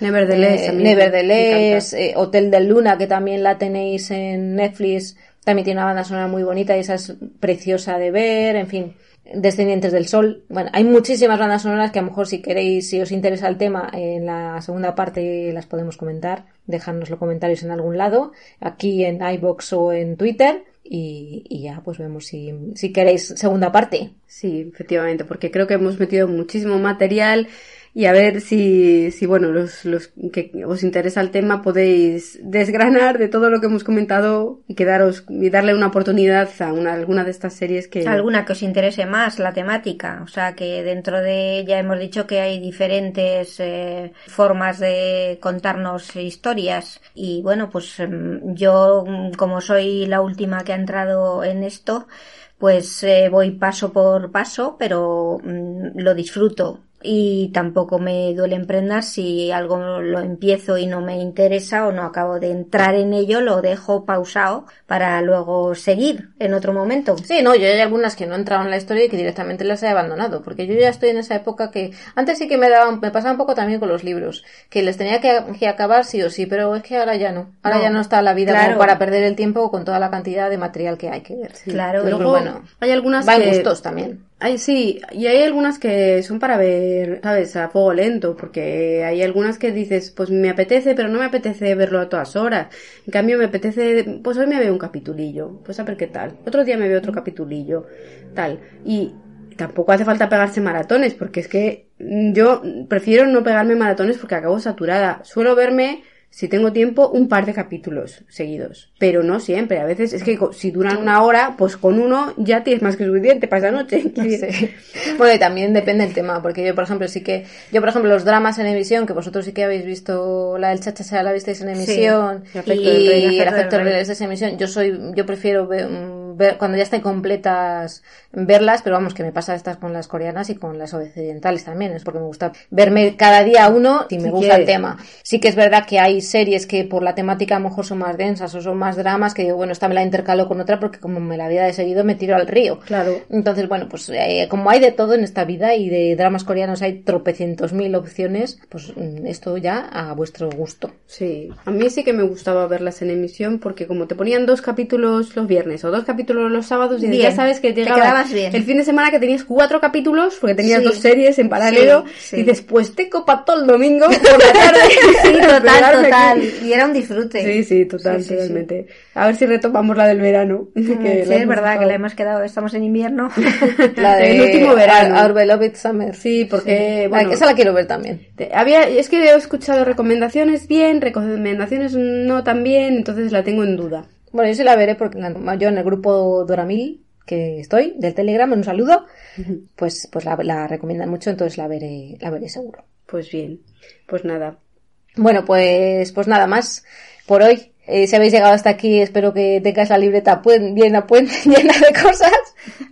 E: Nevertheless,
C: Eh,
E: a mí me
C: Nevertheless,
E: encanta.
C: eh, Hotel del Luna, que también la tenéis en Netflix, también tiene una banda sonora muy bonita y esa es preciosa de ver, en fin. Descendientes del Sol. Bueno, hay muchísimas bandas sonoras que a lo mejor si queréis, si os interesa el tema, en la segunda parte las podemos comentar. Dejadnos los comentarios en algún lado, aquí en iBox o en Twitter. Y, y ya, pues vemos si, si queréis segunda parte.
E: Sí, efectivamente, porque creo que hemos metido muchísimo material y a ver si, si bueno, los, los que os interesa el tema podéis desgranar de todo lo que hemos comentado y quedaros y darle una oportunidad a una, alguna de estas series que
D: alguna que os interese más la temática. O sea que dentro de ella hemos dicho que hay diferentes eh, formas de contarnos historias. Y bueno, pues em, yo, como soy la última que ha entrado en esto, pues eh, voy paso por paso, pero mm, lo disfruto y tampoco me duele emprender si algo lo empiezo y no me interesa o no acabo de entrar en ello, lo dejo pausado para luego seguir en otro momento.
C: Sí, no, yo hay algunas que no he entrado en la historia y que directamente las he abandonado, porque yo ya estoy en esa época que antes sí que me daban, me pasaba un poco también con los libros, que les tenía que, que acabar sí o sí, pero es que ahora ya no, ahora
D: No,
C: ya no está la vida
D: claro.
C: como para perder el tiempo con toda la cantidad de material que hay que ver.
D: Claro,
C: pero
E: Luego,
C: bueno,
E: hay algunas
C: va en
E: que...
C: gustos también.
E: Hay, sí, y hay algunas que son para ver, ¿sabes? A fuego lento, porque hay algunas que dices, pues me apetece, pero no me apetece verlo a todas horas. En cambio, me apetece, pues hoy me veo un capitulillo, pues a ver qué tal. Otro día me veo otro capitulillo, tal. Y tampoco hace falta pegarse maratones, porque es que yo prefiero no pegarme maratones porque acabo saturada. Suelo verme, si tengo tiempo, un par de capítulos seguidos. Pero no siempre. A veces es que si duran una hora, pues con uno ya tienes más que suficiente para esa noche.
C: Sí. Bueno, y también depende del tema, porque yo, por ejemplo, sí que, yo, por ejemplo, los dramas en emisión, que vosotros sí que habéis visto, la del chacha la visteis en emisión,
D: Sí.
E: Afecto
C: y
E: del Rey,
C: el
D: Afecto del Rey.
C: En emisión, yo soy, yo prefiero ver, mm, ver- cuando ya estén completas, verlas, pero vamos, que me pasa estas con las coreanas y con las occidentales también, es porque me gusta verme cada día uno y me
E: Si
C: gusta el tema. Sí que es verdad que hay series que por la temática a lo mejor son más densas o son más dramas, que digo, bueno, esta me la intercalo con otra porque como me la había de seguido me tiro al río.
E: Claro.
C: Entonces, bueno, pues eh, como hay de todo en esta vida y de dramas coreanos hay tropecientos mil opciones, pues mm, esto ya a vuestro gusto.
E: Sí, a mí sí que me gustaba verlas en emisión porque como te ponían dos capítulos los viernes o dos capítulos los sábados y
D: Bien,
E: ya sabes que
D: te
E: llegaba
D: quedabas bien.
E: el fin de semana que tenías cuatro capítulos porque tenías
D: Sí.
E: dos series en paralelo
D: Sí, sí.
E: y después te copa todo el domingo por la tarde.
D: Sí, total, total.
E: aquí.
D: Y era un disfrute.
E: Sí, sí, total, totalmente. A ver si retomamos la del verano. que
D: Sí, es verdad que la hemos quedado, estamos en invierno.
C: La de
E: último verano.
C: Our, Beloved Summer.
E: Sí, porque, bueno,
C: esa la quiero ver también.
E: Había, es que he escuchado recomendaciones bien, recomendaciones no tan bien, entonces la tengo en duda.
C: Bueno, yo sí la veré porque yo en el grupo Doramil que estoy, del Telegram, un saludo, pues, pues la, la recomiendan mucho, entonces la veré, la veré seguro.
E: Pues bien, pues nada.
C: Bueno, pues, pues nada más por hoy. Eh, si habéis llegado hasta aquí, espero que tengáis la libreta puen- llena, puen- llena de cosas.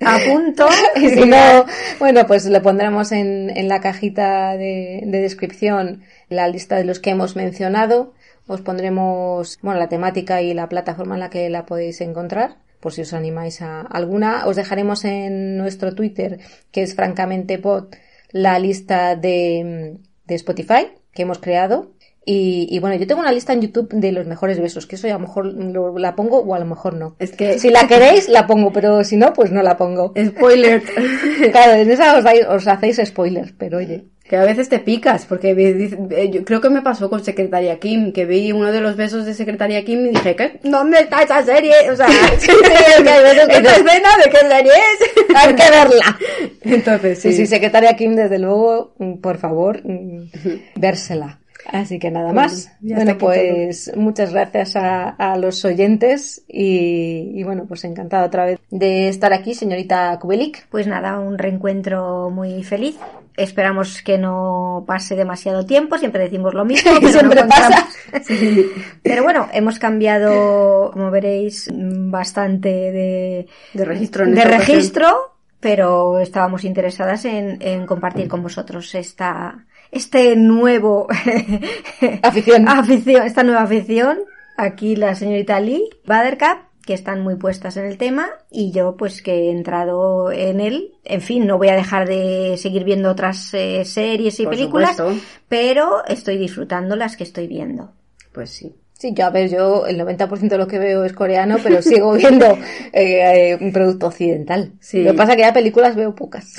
D: A punto.
C: Y si no, bueno, pues le pondremos en, en la cajita de, de descripción la lista de los que hemos mencionado. Os pondremos, bueno, la temática y la plataforma en la que la podéis encontrar, por si os animáis a alguna. Os dejaremos en nuestro Twitter, que es francamente pod, la lista de, de Spotify que hemos creado. Y, y bueno, yo tengo una lista en YouTube de los mejores besos, que eso ya a lo mejor lo- la pongo o a lo mejor no.
E: Es que-
C: Si la queréis, la pongo, pero si no, pues no la pongo.
E: Spoiler.
C: Claro, en esa os, dais- os hacéis spoilers, pero oye.
E: que a veces te picas, porque eh, yo creo que me pasó con Secretaria Kim, que vi uno de los besos de Secretaria Kim y dije, ¿qué? ¿Dónde está esa serie? O sea,
C: sí, es que hay veces que
E: ¿esta
C: no-
E: escena de qué serie es?
C: Hay que verla.
E: Entonces,
C: Sí,
E: sí.
C: sí, secretaria Kim, desde luego, por favor, mm, vérsela. Así que nada más. Bueno, pues muchas gracias a, a los oyentes y, y bueno, pues encantada otra vez de estar aquí, señorita Kubelik.
D: Pues nada, un reencuentro muy feliz. Esperamos que no pase demasiado tiempo, siempre decimos lo mismo, pero
C: Siempre
D: no
C: pasa.
D: encontramos- Pero bueno, hemos cambiado, como veréis, bastante de,
E: De registro en
D: de
E: ocasión.
D: registro, pero estábamos interesadas en, en compartir con vosotros esta, este nuevo
C: Afición.
D: afición, esta nueva afición. Aquí la señorita Lee Badercap, que están muy puestas en el tema, y yo pues que he entrado en él. En fin, no voy a dejar de seguir viendo otras eh, series y
E: Por
D: películas,
E: supuesto.
D: pero estoy disfrutando las que estoy viendo.
E: Pues sí.
C: Sí, yo a ver, yo el 90% de lo que veo es coreano, pero sigo viendo eh, eh, un producto occidental.
E: Sí.
C: Lo que pasa es que ya películas veo pocas.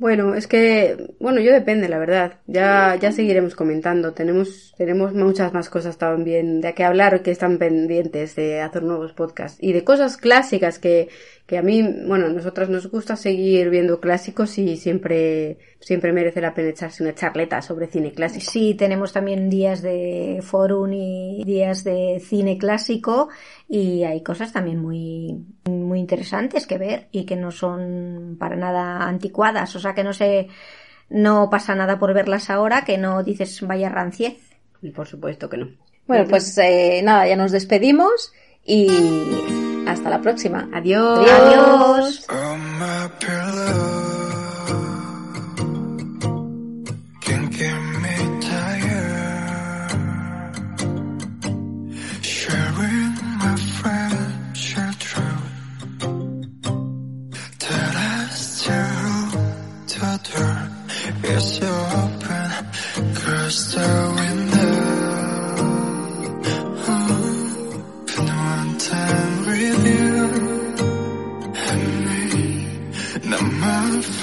E: Bueno, es que, bueno, yo depende, la verdad. Ya, ya seguiremos comentando. Tenemos, tenemos muchas más cosas también de que hablar que están pendientes de hacer nuevos podcasts. Y de cosas clásicas que, que a mí, bueno, a nosotras nos gusta seguir viendo clásicos y siempre, siempre merece la pena echarse una charleta sobre cine clásico.
D: Sí, tenemos también días de forum y días de cine clásico y hay cosas también muy, muy interesantes que ver y que no son para nada anticuadas, o sea que no se, no pasa nada por verlas ahora que no dices vaya ranciez.
E: Y por supuesto que no.
C: Bueno, pues eh, nada, ya nos despedimos y hasta la próxima.
E: Adiós.
D: Adiós.
B: Girl,
H: have